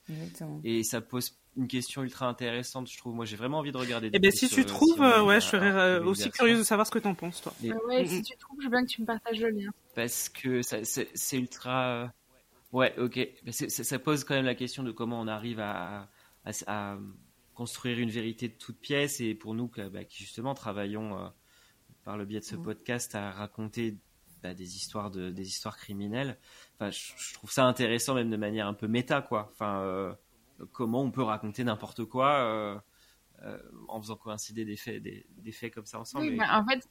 Speaker 3: Et ça pose une question ultra intéressante, je trouve. Moi, j'ai vraiment envie de regarder.
Speaker 6: Eh ben, si tu trouves, euh, ouais, je serais euh, aussi curieuse de savoir ce que tu en penses, toi.
Speaker 5: Ah ouais, si tu trouves, je veux bien que tu me partages le lien.
Speaker 3: Parce que c'est ultra. Ouais, ok. Ça pose quand même la question de comment on arrive à, à, construire une vérité de toute pièce. Et pour nous, bah, qui justement travaillons euh, par le biais de ce podcast à raconter bah, des histoires de des histoires criminelles. Enfin, je, trouve ça intéressant même de manière un peu méta, quoi. Enfin comment on peut raconter n'importe quoi euh, euh, en faisant coïncider des faits, des, faits comme ça ensemble.
Speaker 5: Oui, bah, en fait,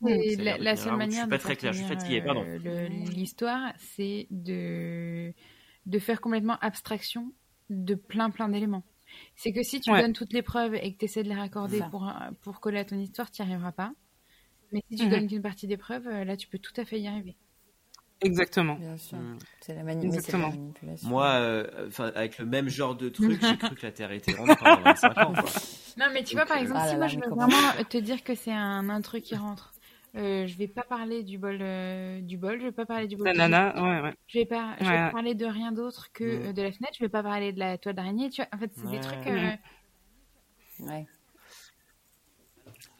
Speaker 5: la, seule manière. Je
Speaker 3: suis pas très clair, je suis fatigué, pardon.
Speaker 5: Euh, l'histoire, c'est de, de faire complètement abstraction de plein, plein d'éléments. C'est que si tu donnes toutes les preuves et que tu essaies de les raccorder pour, pour coller à ton histoire, tu n'y arriveras pas. Mais si tu mhm. donnes qu'une partie des preuves, là, tu peux tout à fait y arriver.
Speaker 6: Exactement.
Speaker 1: Bien sûr. Mm. C'est la, manipulation.
Speaker 3: Moi, euh, avec le même genre de truc, j'ai cru que la Terre était ronde pendant 25 ans.
Speaker 5: Non, mais tu vois, par euh, exemple, ah si moi je veux vraiment te dire que c'est un, un truc qui rentre, euh, je vais pas parler du bol, euh, du bol, je vais pas parler du bol.
Speaker 6: Nana, ouais, ouais.
Speaker 5: Je vais pas, je vais parler de rien d'autre que mm. de la fenêtre. Je vais pas parler de la toile d'araignée. Tu vois, en fait, c'est des trucs.
Speaker 1: Ouais.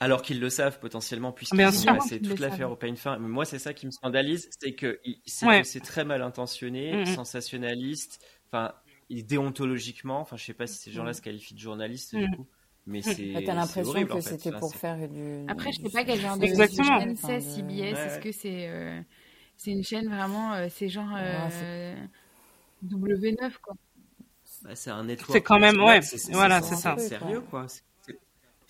Speaker 3: Alors qu'ils le savent potentiellement puisqu'ils ont passé toute l'affaire au pain fin. Mais moi, c'est ça qui me scandalise, c'est que c'est très mal intentionné, sensationnaliste, enfin, déontologiquement. Enfin, je sais pas si ces gens-là se qualifient de journalistes du coup. Mais c'est.
Speaker 1: T'as l'impression que c'était pour faire du.
Speaker 5: Après, je sais pas quel genre de chaîne c'est, CBS. Est-ce que c'est euh, c'est une chaîne vraiment, euh, c'est genre euh, W9 quoi?
Speaker 3: Bah, c'est un network.
Speaker 6: C'est quand même, ouais. Voilà, c'est ça.
Speaker 3: Sérieux quoi.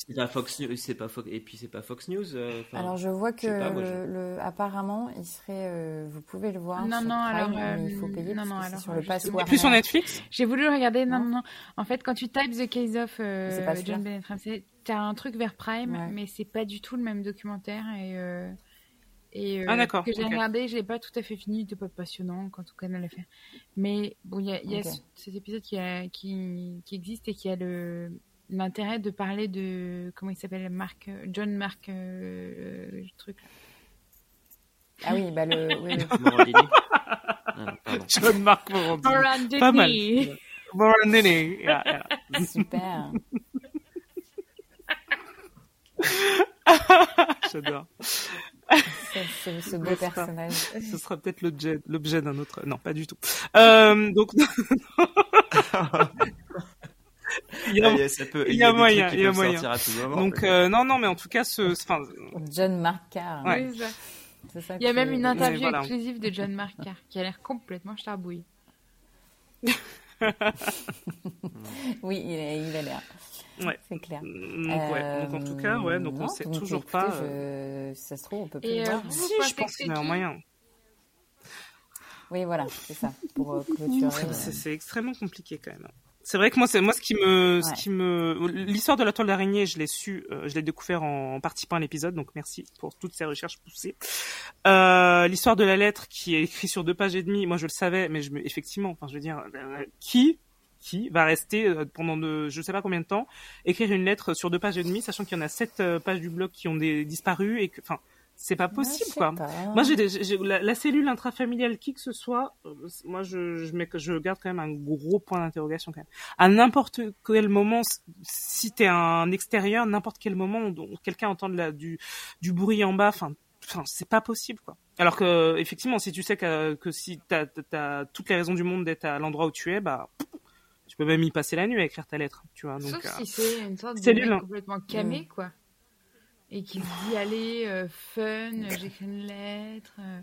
Speaker 3: C'est pas Fox News, c'est pas et puis c'est pas Fox News. Euh,
Speaker 1: alors je vois que le, apparemment il serait, euh, vous pouvez le voir.
Speaker 5: Non
Speaker 1: sur
Speaker 5: non
Speaker 1: Prime,
Speaker 5: alors
Speaker 1: mais il faut payer
Speaker 5: non non
Speaker 1: alors sur le pass.
Speaker 6: Plus sur Netflix.
Speaker 5: J'ai voulu le regarder non, non non En fait quand tu types The Case of euh, John Bennett Ramsey, t'as un truc vers Prime, mais c'est pas du tout le même documentaire et. Et
Speaker 6: ah, d'accord.
Speaker 5: que j'ai regardé, je l'ai pas tout à fait fini, il était pas passionnant quand tout cas l'a fait. Mais bon, il y a, y a cet épisode qui, a, qui, qui existe et qui a le, l'intérêt de parler de comment il s'appelle Marc John Mark euh, truc là.
Speaker 1: Ah oui, bah le oui,
Speaker 6: ah, John Mark Morandini. Pas mal. Morandini. Yeah, yeah.
Speaker 1: Super.
Speaker 6: J'adore.
Speaker 1: C'est ce beau personnage.
Speaker 6: Ce sera peut-être l'objet d'un autre. Non, pas du tout. Euh, donc.
Speaker 3: il y a, ah, ça peut, il y a, moyen, il y a moyen.
Speaker 6: Donc euh, non, non, mais en tout cas, ce, enfin,
Speaker 1: John Marcar.
Speaker 5: Ouais. ça. il y a même une interview exclusive de John Marcar qui a l'air complètement charbouille.
Speaker 1: oui, il, a l'air.
Speaker 6: Ouais.
Speaker 1: C'est clair.
Speaker 6: Donc, ouais. donc, en tout cas, ouais, donc on sait toujours pas.
Speaker 1: Je... Ça se trouve, on peut plus
Speaker 5: Et
Speaker 1: le voir.
Speaker 6: Si, je pense qu'il y a un moyen.
Speaker 1: Oui, voilà, c'est ça, pour euh, clôturer.
Speaker 6: C'est extrêmement compliqué quand même. C'est vrai que moi, c'est moi ce qui me, ce qui me, l'histoire de la toile d'araignée, je l'ai su, euh, je l'ai découvert en, participant à l'épisode, donc merci pour toutes ces recherches poussées. Euh, l'histoire de la lettre qui est écrite sur deux pages et demie, moi je le savais, mais je me, effectivement, enfin je veux dire, euh, qui, qui va rester euh, pendant de, je sais pas combien de temps, écrire une lettre sur deux pages et demie, sachant qu'il y en a sept pages du blog qui ont des, disparu et que, enfin, c'est pas possible quoi. Moi j'ai la, la, cellule intrafamiliale qui que ce soit, euh, moi je je, mets, je garde quand même un gros point d'interrogation quand même. À n'importe quel moment, si t'es un extérieur, n'importe quel moment, quelqu'un entend de la, du du bruit en bas, enfin enfin c'est pas possible quoi. Alors que effectivement, si tu sais que, que si t'as as, toutes les raisons du monde d'être à l'endroit où tu es, bah tu peux même y passer la nuit à écrire ta lettre, tu vois. Donc,
Speaker 5: Sauf
Speaker 6: euh,
Speaker 5: si c'est une sorte de cellule complètement camé mm. quoi et qui dit allez euh, fun, j'écris une lettre, euh,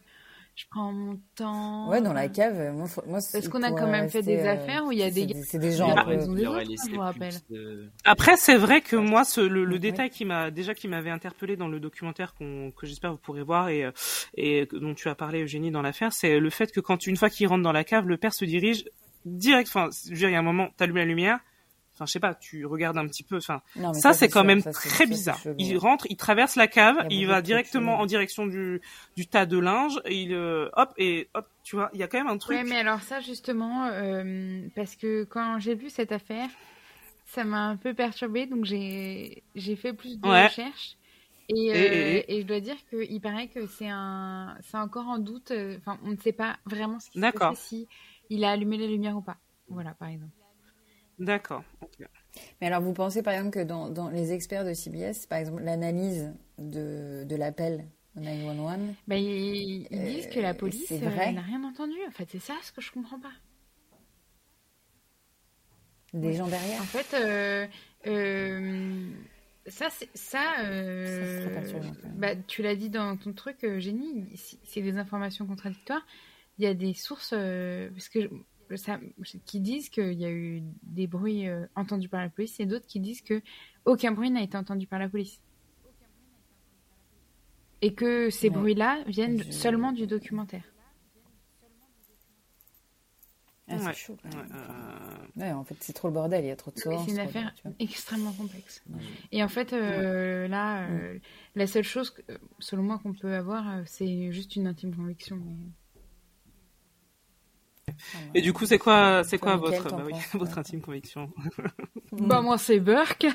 Speaker 5: je prends mon temps.
Speaker 1: Ouais, dans la cave. Moi, moi
Speaker 5: Parce qu'on a quand même fait des
Speaker 1: euh,
Speaker 5: affaires où il y a des gars.
Speaker 1: C'est des gens.
Speaker 5: Ils ont des autres, je vous rappelle.
Speaker 6: Après, c'est vrai que moi, ce, le, le détail qui m'a déjà qui m'avait interpellé dans le documentaire qu'on que j'espère vous pourrez voir et et dont tu as parlé Eugénie dans l'affaire, c'est le fait que quand une fois qu'il rentre dans la cave, le père se dirige direct. Enfin, je veux dire, il y a un moment, t'allumes la lumière Enfin, je sais pas, tu regardes un petit peu. Enfin, ça, ça c'est quand même très bizarre. Il rentre, il traverse la cave, il, va directement en direction du, du tas de linge, et il euh, hop et hop, tu vois, il y a quand même un truc.
Speaker 5: Ouais, mais alors ça justement, euh, parce que quand j'ai vu cette affaire, ça m'a un peu perturbée, donc j'ai j'ai fait plus de recherches. Et, euh, et, je dois dire qu'il paraît que c'est un, c'est encore en doute. Enfin, on ne sait pas vraiment ce qui s'est passé si il a allumé les lumières ou pas. Voilà, par exemple.
Speaker 6: D'accord.
Speaker 1: Mais alors, vous pensez par exemple que dans, dans les experts de CBS, par exemple, l'analyse de, de l'appel 911.
Speaker 5: Bah, ils, ils disent que la euh, police euh, n'a rien entendu. En fait, c'est ça ce que je comprends pas.
Speaker 1: Des gens derrière
Speaker 5: En fait, euh, euh, ça, ça, euh, ça bah, tu l'as dit dans ton truc, Génie, c'est des informations contradictoires. Il y a des sources, parce que qui disent qu'il y a eu des bruits euh, entendus par la police et d'autres qui disent que aucun bruit n'a été entendu par la police. Et que ces bruits-là viennent seulement du documentaire.
Speaker 1: Ah, c'est chaud. Ouais, en fait, c'est trop le bordel, il y a trop de choses.
Speaker 5: C'est une affaire extrêmement complexe. Et en fait, euh, là, euh, la seule chose, selon moi, qu'on peut avoir, c'est juste une intime conviction. Mais...
Speaker 6: Et du coup, c'est quoi, c'est quoi votre, bah oui, votre intime conviction
Speaker 5: Bah moi, c'est Burke.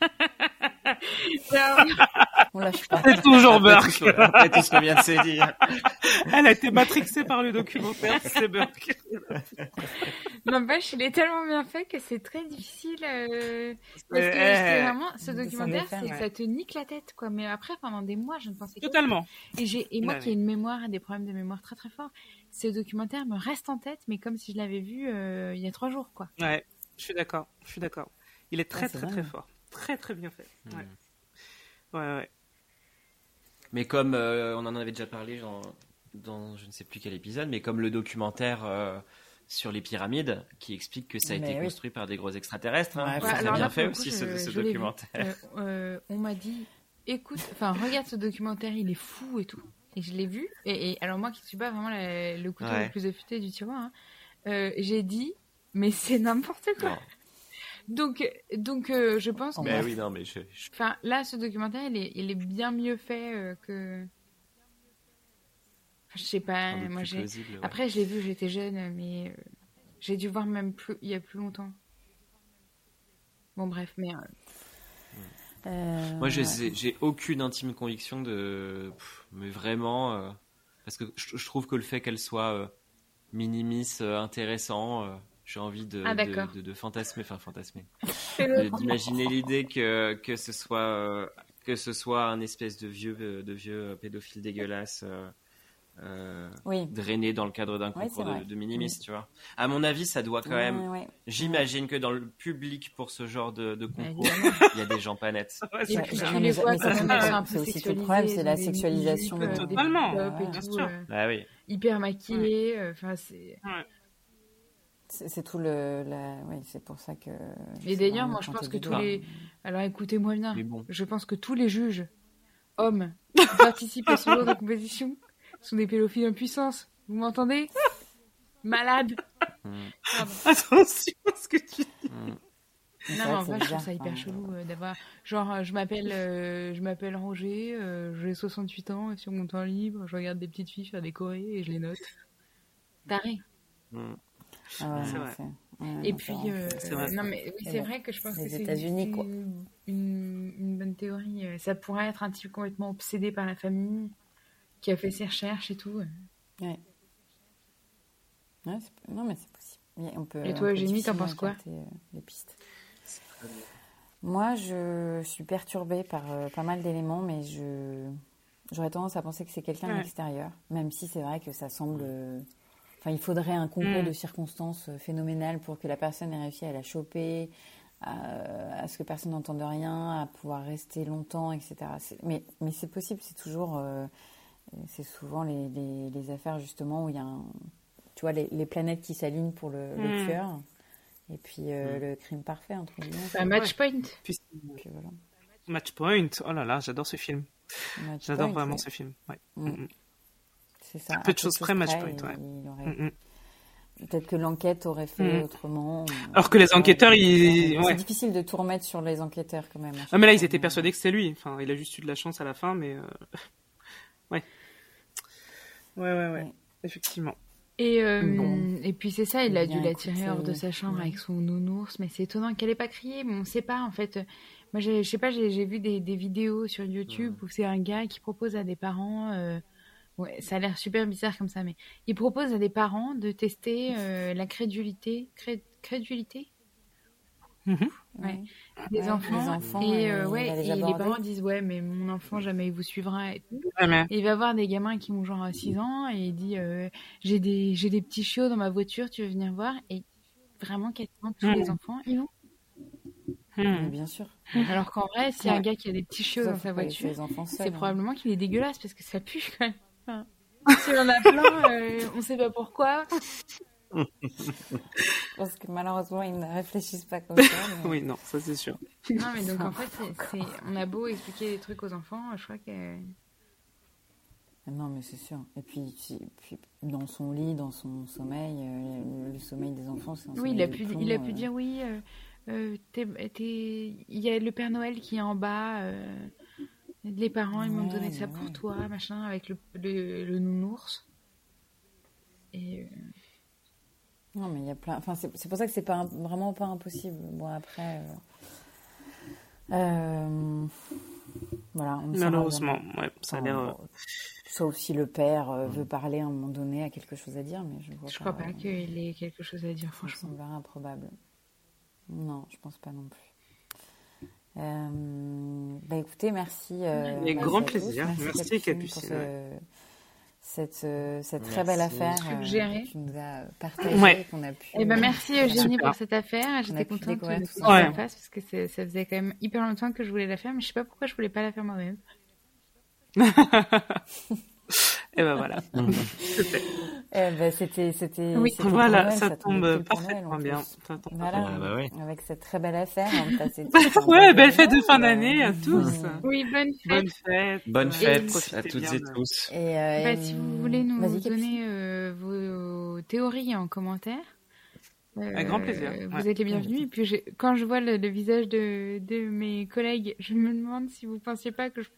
Speaker 1: On lâche pas.
Speaker 6: C'est toujours Burke.
Speaker 3: Après tout ce qu'on vient de se dire.
Speaker 6: Elle a été matrixée par le documentaire, c'est Burke.
Speaker 5: N'empêche, il est tellement bien fait que c'est très difficile. Euh... Parce que vraiment, ce documentaire, ça te nique la tête, quoi. Mais après, pendant des mois, je ne pensais
Speaker 6: pas. Totalement.
Speaker 5: Et moi qui ai une mémoire, des problèmes de mémoire très très forts, ce documentaire me reste en tête, mais comme si je l'avais vu euh, il y a trois jours, quoi.
Speaker 6: Ouais, je suis d'accord, je suis d'accord. Il est très ah, très très fort, très très bien fait. Hmm. Ouais. ouais, ouais.
Speaker 3: Mais comme euh, on en avait déjà parlé dans je ne sais plus quel épisode, mais comme le documentaire euh, sur les pyramides qui explique que ça a été construit par des gros extraterrestres, hein, ouais, très bien fait aussi ce, documentaire.
Speaker 5: on m'a dit, écoute, enfin regarde ce documentaire, il est fou et tout. Et je l'ai vu. Et, alors moi qui suis pas vraiment le couteau le plus affûté du tiroir, hein, euh, j'ai dit, mais c'est n'importe quoi. Donc, donc euh, je pense.
Speaker 3: Mais oui, non, mais je,
Speaker 5: Enfin, là, ce documentaire, il est, il est bien mieux fait euh, que. je sais pas. moi, j'ai. Après, j'ai vu, j'étais jeune, mais j'ai dû voir même plus, il y a plus longtemps. Bon, bref, mais.
Speaker 3: Euh, Moi, j'ai aucune intime conviction de. mais vraiment. Euh, parce que je, trouve que le fait qu'elle soit euh, minimis, intéressant, j'ai envie de,
Speaker 5: ah,
Speaker 3: de, de, fantasmer. Enfin, fantasmer. D'imaginer l'idée que, que, ce soit, que ce soit un espèce de vieux, de vieux pédophile dégueulasse euh, drainé dans le cadre d'un concours de, minimis, tu vois. À mon avis, ça doit quand même. J'imagine que dans le public pour ce genre de, de concours, il y a des gens pas nets.
Speaker 1: c'est aussi tout le problème, c'est la sexualisation.
Speaker 6: Euh, Totalement.
Speaker 5: Euh,
Speaker 3: oui.
Speaker 5: Hyper maquillé. Enfin, c'est.
Speaker 1: C'est c'est tout le. La... Oui, c'est pour ça que.
Speaker 5: Et d'ailleurs, moi, je pense que tous les. Alors, écoutez-moi bien.
Speaker 3: Bon.
Speaker 5: Je pense que tous les juges, hommes, qui participent à ce genre de compétition, sont des pédophiles en puissance. Vous m'entendez? Malade.
Speaker 6: Attention à ce que tu dis.
Speaker 3: Mm.
Speaker 5: Non, mais en vrai, je trouve ça hyper chelou euh, d'avoir. Genre, euh, je m'appelle euh, je m'appelle Roger, euh, j'ai 68 ans, et sur mon temps libre, je regarde des petites filles faire des chorés et je les note. Taré.
Speaker 3: Mm.
Speaker 1: Ah ouais,
Speaker 6: C'est vrai.
Speaker 1: c'est- ouais,
Speaker 5: Et puis,
Speaker 1: c'est-
Speaker 5: euh,
Speaker 6: vrai.
Speaker 5: non, mais oui,
Speaker 1: Et
Speaker 5: c'est
Speaker 1: bon,
Speaker 5: vrai que je pense
Speaker 1: les
Speaker 5: que c'est
Speaker 1: États-Unis,
Speaker 5: une,
Speaker 1: quoi.
Speaker 5: une, une bonne théorie. Ça pourrait être un type complètement obsédé par la famille, qui a fait ses recherches et tout.
Speaker 1: Ouais. Ouais, c'est- non, mais c'est possible. Mais On peut,
Speaker 5: Et toi, Eugénie, t'en penses quoi
Speaker 1: euh, les pistes. Moi, je suis perturbée par euh, pas mal d'éléments, mais je j'aurais tendance à penser que c'est quelqu'un
Speaker 6: Ouais.
Speaker 1: d'extérieur, même si c'est vrai que ça semble. euh, Enfin, il faudrait un concours
Speaker 6: Mm.
Speaker 1: de circonstances euh, phénoménal pour que la personne ait réussi à la choper, à, à ce que personne n'entende rien, à pouvoir rester longtemps, etc. Mais, mais c'est possible, c'est toujours. euh, c'est souvent les, les, les affaires justement où il y a un, tu vois les, les planètes qui s'alignent pour le, le
Speaker 6: Mm.
Speaker 1: tueur et puis euh,
Speaker 3: Mm.
Speaker 1: le crime parfait entre guillemets.
Speaker 5: Bah, match point.
Speaker 6: Puis,
Speaker 1: Puis voilà.
Speaker 6: Match Point. Oh là là, j'adore ce film. J'adore vraiment
Speaker 1: ouais.
Speaker 6: ce film. Ouais.
Speaker 1: Mm.
Speaker 6: Mm, mm.
Speaker 1: C'est ça.
Speaker 6: À peu de choses près, Match Point, ouais.
Speaker 1: il aurait-. Peut-être que l'enquête aurait fait autrement.
Speaker 6: Alors que les enquêteurs,
Speaker 1: c'est-
Speaker 6: ils-
Speaker 1: C'est
Speaker 6: ouais.
Speaker 1: difficile de tout remettre sur les enquêteurs quand même. à
Speaker 6: Ah mais là ils étaient persuadés que c'était lui. Enfin, il a juste eu de la chance à la fin, mais euh, ouais. Ouais ouais ouais.
Speaker 1: Ouais.
Speaker 6: Effectivement.
Speaker 5: Et, euh,
Speaker 1: Bon.
Speaker 5: et puis c'est ça, il a
Speaker 1: Bien
Speaker 5: dû l'attirer
Speaker 1: écouté,
Speaker 5: hors de sa chambre
Speaker 1: ouais.
Speaker 5: avec son nounours, mais c'est étonnant qu'elle ait pas crié, mais on sait pas en fait. Moi, j'ai- je sais pas, j'ai vu des, des vidéos sur YouTube où c'est un gars qui propose à des parents, euh, ouais, ça a l'air super bizarre comme ça, mais il propose à des parents de tester euh, la crédulité, cré- crédulité?
Speaker 6: Mhm.
Speaker 5: ouais, des,
Speaker 1: Ouais,
Speaker 5: enfants,
Speaker 1: des enfants,
Speaker 5: et, euh,
Speaker 1: il
Speaker 5: ouais,
Speaker 1: les
Speaker 5: et les parents disent ouais, mais mon enfant jamais il vous suivra et tout.
Speaker 6: Ouais, mais-
Speaker 5: Et il va voir des gamins qui ont genre 6 ans et il dit euh, j'ai des j'ai des petits chiots dans ma voiture, tu veux venir voir? Et vraiment quasiment tous les enfants ils vont.
Speaker 6: Hmm.
Speaker 1: bien sûr.
Speaker 5: Alors qu'en vrai, s'il y a un gars qui a des petits chiots dans sa voiture,
Speaker 1: les
Speaker 5: c'est
Speaker 1: hein.
Speaker 5: probablement qu'il est dégueulasse parce que ça pue quand même. Enfin, S'il y en a plein, euh, on sait pas pourquoi.
Speaker 1: Je pense que malheureusement ils ne réfléchissent pas comme ça. mais-
Speaker 6: Oui non, ça c'est sûr.
Speaker 5: Non mais donc en fait, c'est- c'est- on a beau expliquer des trucs aux enfants, je crois que
Speaker 1: Non, mais c'est sûr. Et puis, dans son lit, dans son sommeil, euh, le, le sommeil des enfants, c'est un
Speaker 5: Oui,
Speaker 1: sommeil
Speaker 5: il a pu,
Speaker 1: plomb,
Speaker 5: il a pu
Speaker 1: euh,
Speaker 5: dire oui. euh, euh, t'es- t'es- il y a le Père Noël qui est en bas. euh, les parents, ils m'ont
Speaker 1: Ouais,
Speaker 5: donné ça pour toi, machin, avec le, le, le nounours. Et
Speaker 1: Non, mais il y a plein. Enfin, c'est c'est pour ça que c'est pas un- vraiment pas impossible. Bon, après. euh, euh, Voilà. on ne
Speaker 6: Malheureusement, ouais, ça a l'air.
Speaker 1: Sauf si le père euh, veut parler à un moment donné, a quelque chose à dire, mais je vois
Speaker 5: je crois
Speaker 1: pas.
Speaker 5: pas qu'il ait quelque chose à dire,
Speaker 1: Ça me
Speaker 5: franchement.
Speaker 1: semblerait improbable. Non, je pense pas non plus. Euh, bah écoutez, merci. euh,
Speaker 6: Avec
Speaker 1: merci
Speaker 6: grand plaisir. Merci,
Speaker 1: Capucine,
Speaker 6: Capucine,
Speaker 1: pour ce- cette, euh, cette très
Speaker 3: Merci.
Speaker 1: belle affaire euh, que tu nous as partagée,
Speaker 6: Ouais.
Speaker 1: qu'on a pu.
Speaker 5: Eh ben merci Eugénie
Speaker 6: Super.
Speaker 5: pour cette affaire. J'étais contente de
Speaker 1: tout
Speaker 5: que
Speaker 1: ça.
Speaker 5: tu
Speaker 6: Ouais.
Speaker 5: la fasses parce que c'est- ça faisait quand même hyper longtemps que je voulais la faire, mais je sais pas pourquoi je voulais pas la faire moi-même.
Speaker 6: Et ben voilà.
Speaker 1: Eh ben, c'était, c'était,
Speaker 5: Oui.
Speaker 6: Voilà,
Speaker 1: Noël,
Speaker 6: ça tombe
Speaker 1: Noël,
Speaker 6: parfaitement
Speaker 1: en
Speaker 6: bien. Ça tombe
Speaker 1: Voilà,
Speaker 3: Ah, bah ouais.
Speaker 1: avec cette très belle affaire, on passer tout un
Speaker 6: Ouais, belle fête de fin
Speaker 1: euh,
Speaker 6: d'année à tous.
Speaker 5: Oui, bonne fête.
Speaker 6: Bonne fête.
Speaker 3: Bonne à toutes
Speaker 6: bien
Speaker 3: et tous.
Speaker 1: Et, euh,
Speaker 5: Bah,
Speaker 1: et-
Speaker 5: si vous voulez nous donner euh, vos théories en commentaire, euh,
Speaker 6: Avec grand plaisir,
Speaker 5: Vous
Speaker 6: ouais.
Speaker 5: êtes les bienvenus. Et puis, quand je vois le, le visage de, de mes collègues, je me demande si vous pensiez pas que je,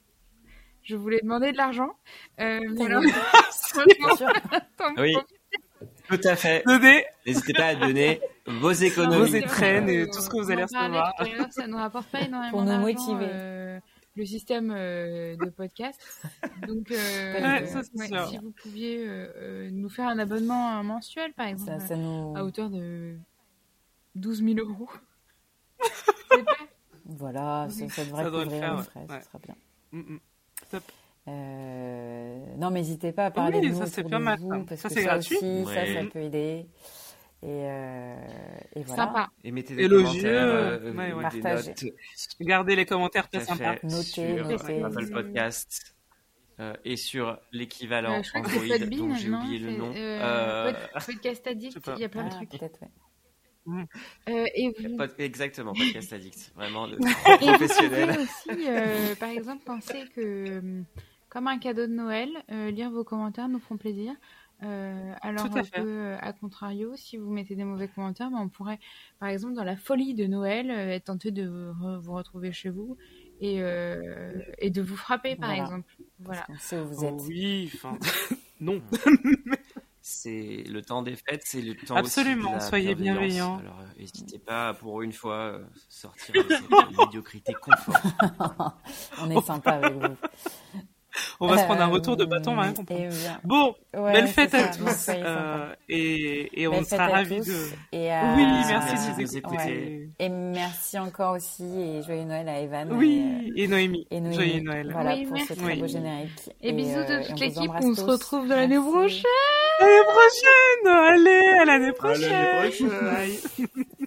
Speaker 5: je voulais demander de l'argent. Euh, mais alors,
Speaker 3: Oui. Tout à fait.
Speaker 6: Donnez
Speaker 3: N'hésitez pas à donner vos
Speaker 6: Vos
Speaker 3: économies.
Speaker 6: étrennes et tout ce que vous allez recevoir.
Speaker 5: Ça ne rapporte pas énormément
Speaker 1: Pour nous motiver.
Speaker 5: euh, le système euh, de podcast. Donc, euh,
Speaker 1: Ouais,
Speaker 6: ça,
Speaker 5: ouais, si vous pouviez euh, euh, nous faire un abonnement mensuel, par exemple,
Speaker 1: Ça, ça nous...
Speaker 5: à hauteur de 12 000 euros.
Speaker 1: Voilà, ça, ça devrait
Speaker 6: Ça
Speaker 1: couvrir
Speaker 6: faire,
Speaker 1: les
Speaker 6: ouais.
Speaker 1: frais,
Speaker 6: Ouais.
Speaker 1: ce sera bien.
Speaker 6: Mm, mm. Top.
Speaker 1: Euh, non, mais n'hésitez pas à parler
Speaker 6: Oui,
Speaker 1: de nous
Speaker 6: ça, c'est
Speaker 1: autour
Speaker 6: pas
Speaker 1: de
Speaker 6: mal,
Speaker 1: vous,
Speaker 6: ça.
Speaker 1: parce
Speaker 6: Ça,
Speaker 1: que
Speaker 6: c'est
Speaker 1: ça
Speaker 6: gratuit.
Speaker 1: aussi, ça,
Speaker 3: Ouais.
Speaker 1: ça peut aider. Et, euh, et voilà.
Speaker 5: Sympa.
Speaker 3: Et mettez des
Speaker 6: Élogieux,
Speaker 3: commentaires, euh,
Speaker 6: ouais, ouais.
Speaker 3: des
Speaker 1: Partagez.
Speaker 3: notes
Speaker 6: Gardez les commentaires très
Speaker 3: fait.
Speaker 1: Notez,
Speaker 3: sur
Speaker 1: notez.
Speaker 3: Apple Podcast. euh, et sur l'équivalent
Speaker 5: Euh, je crois que
Speaker 3: Android dont j'ai
Speaker 5: non
Speaker 3: oublié le nom.
Speaker 5: euh,
Speaker 3: Euh,
Speaker 5: Pod- Podcast Addict, il y a plein de
Speaker 1: Ah,
Speaker 5: trucs.
Speaker 1: Ouais.
Speaker 5: Euh, et vous,
Speaker 3: pod- exactement, Podcast Addict, vraiment le
Speaker 5: et vous
Speaker 3: professionnel.
Speaker 5: pouvez aussi, euh, par exemple, penser que, hum, comme un cadeau de Noël, euh, lire vos commentaires nous feront plaisir. Euh, alors
Speaker 6: Tout à
Speaker 5: euh,
Speaker 6: fait.
Speaker 5: que, euh, à contrario, si vous mettez des mauvais commentaires, ben, on pourrait, par exemple, dans la folie de Noël, euh, être tenté de vous, vous retrouver chez vous et, euh, et de vous frapper, par
Speaker 1: Voilà.
Speaker 5: exemple. Voilà.
Speaker 1: On sait où vous
Speaker 6: Oh
Speaker 1: êtes.
Speaker 6: oui, enfin, non.
Speaker 3: C'est le temps des fêtes, c'est le temps
Speaker 6: Absolument,
Speaker 3: aussi de la
Speaker 6: soyez bienveillants.
Speaker 3: Alors, euh, n'hésitez pas pour une fois euh, sortir de cette médiocrité confort.
Speaker 1: On est sympa avec vous.
Speaker 6: On va se prendre un retour de bâton, hein,
Speaker 1: Euh, bien,
Speaker 6: Bon,
Speaker 1: ouais,
Speaker 6: belle fête à tous. euh, et, et on sera ravis de.
Speaker 1: Et à-
Speaker 6: Oui,
Speaker 3: merci de
Speaker 6: de
Speaker 3: nous écouter.
Speaker 1: Et merci encore aussi et joyeux Noël à Evan.
Speaker 6: Oui, et Noémie.
Speaker 1: Et, Noémie.
Speaker 6: Joyeux Noël.
Speaker 1: Voilà
Speaker 5: Oui,
Speaker 1: pour
Speaker 5: merci.
Speaker 1: ce très beau générique.
Speaker 5: Et, bisous
Speaker 1: euh,
Speaker 5: de toute l'équipe. On se retrouve dans l'année prochaine.
Speaker 6: À l'année prochaine Allez, à l'année prochaine
Speaker 3: À l'année prochaine.
Speaker 6: Bye.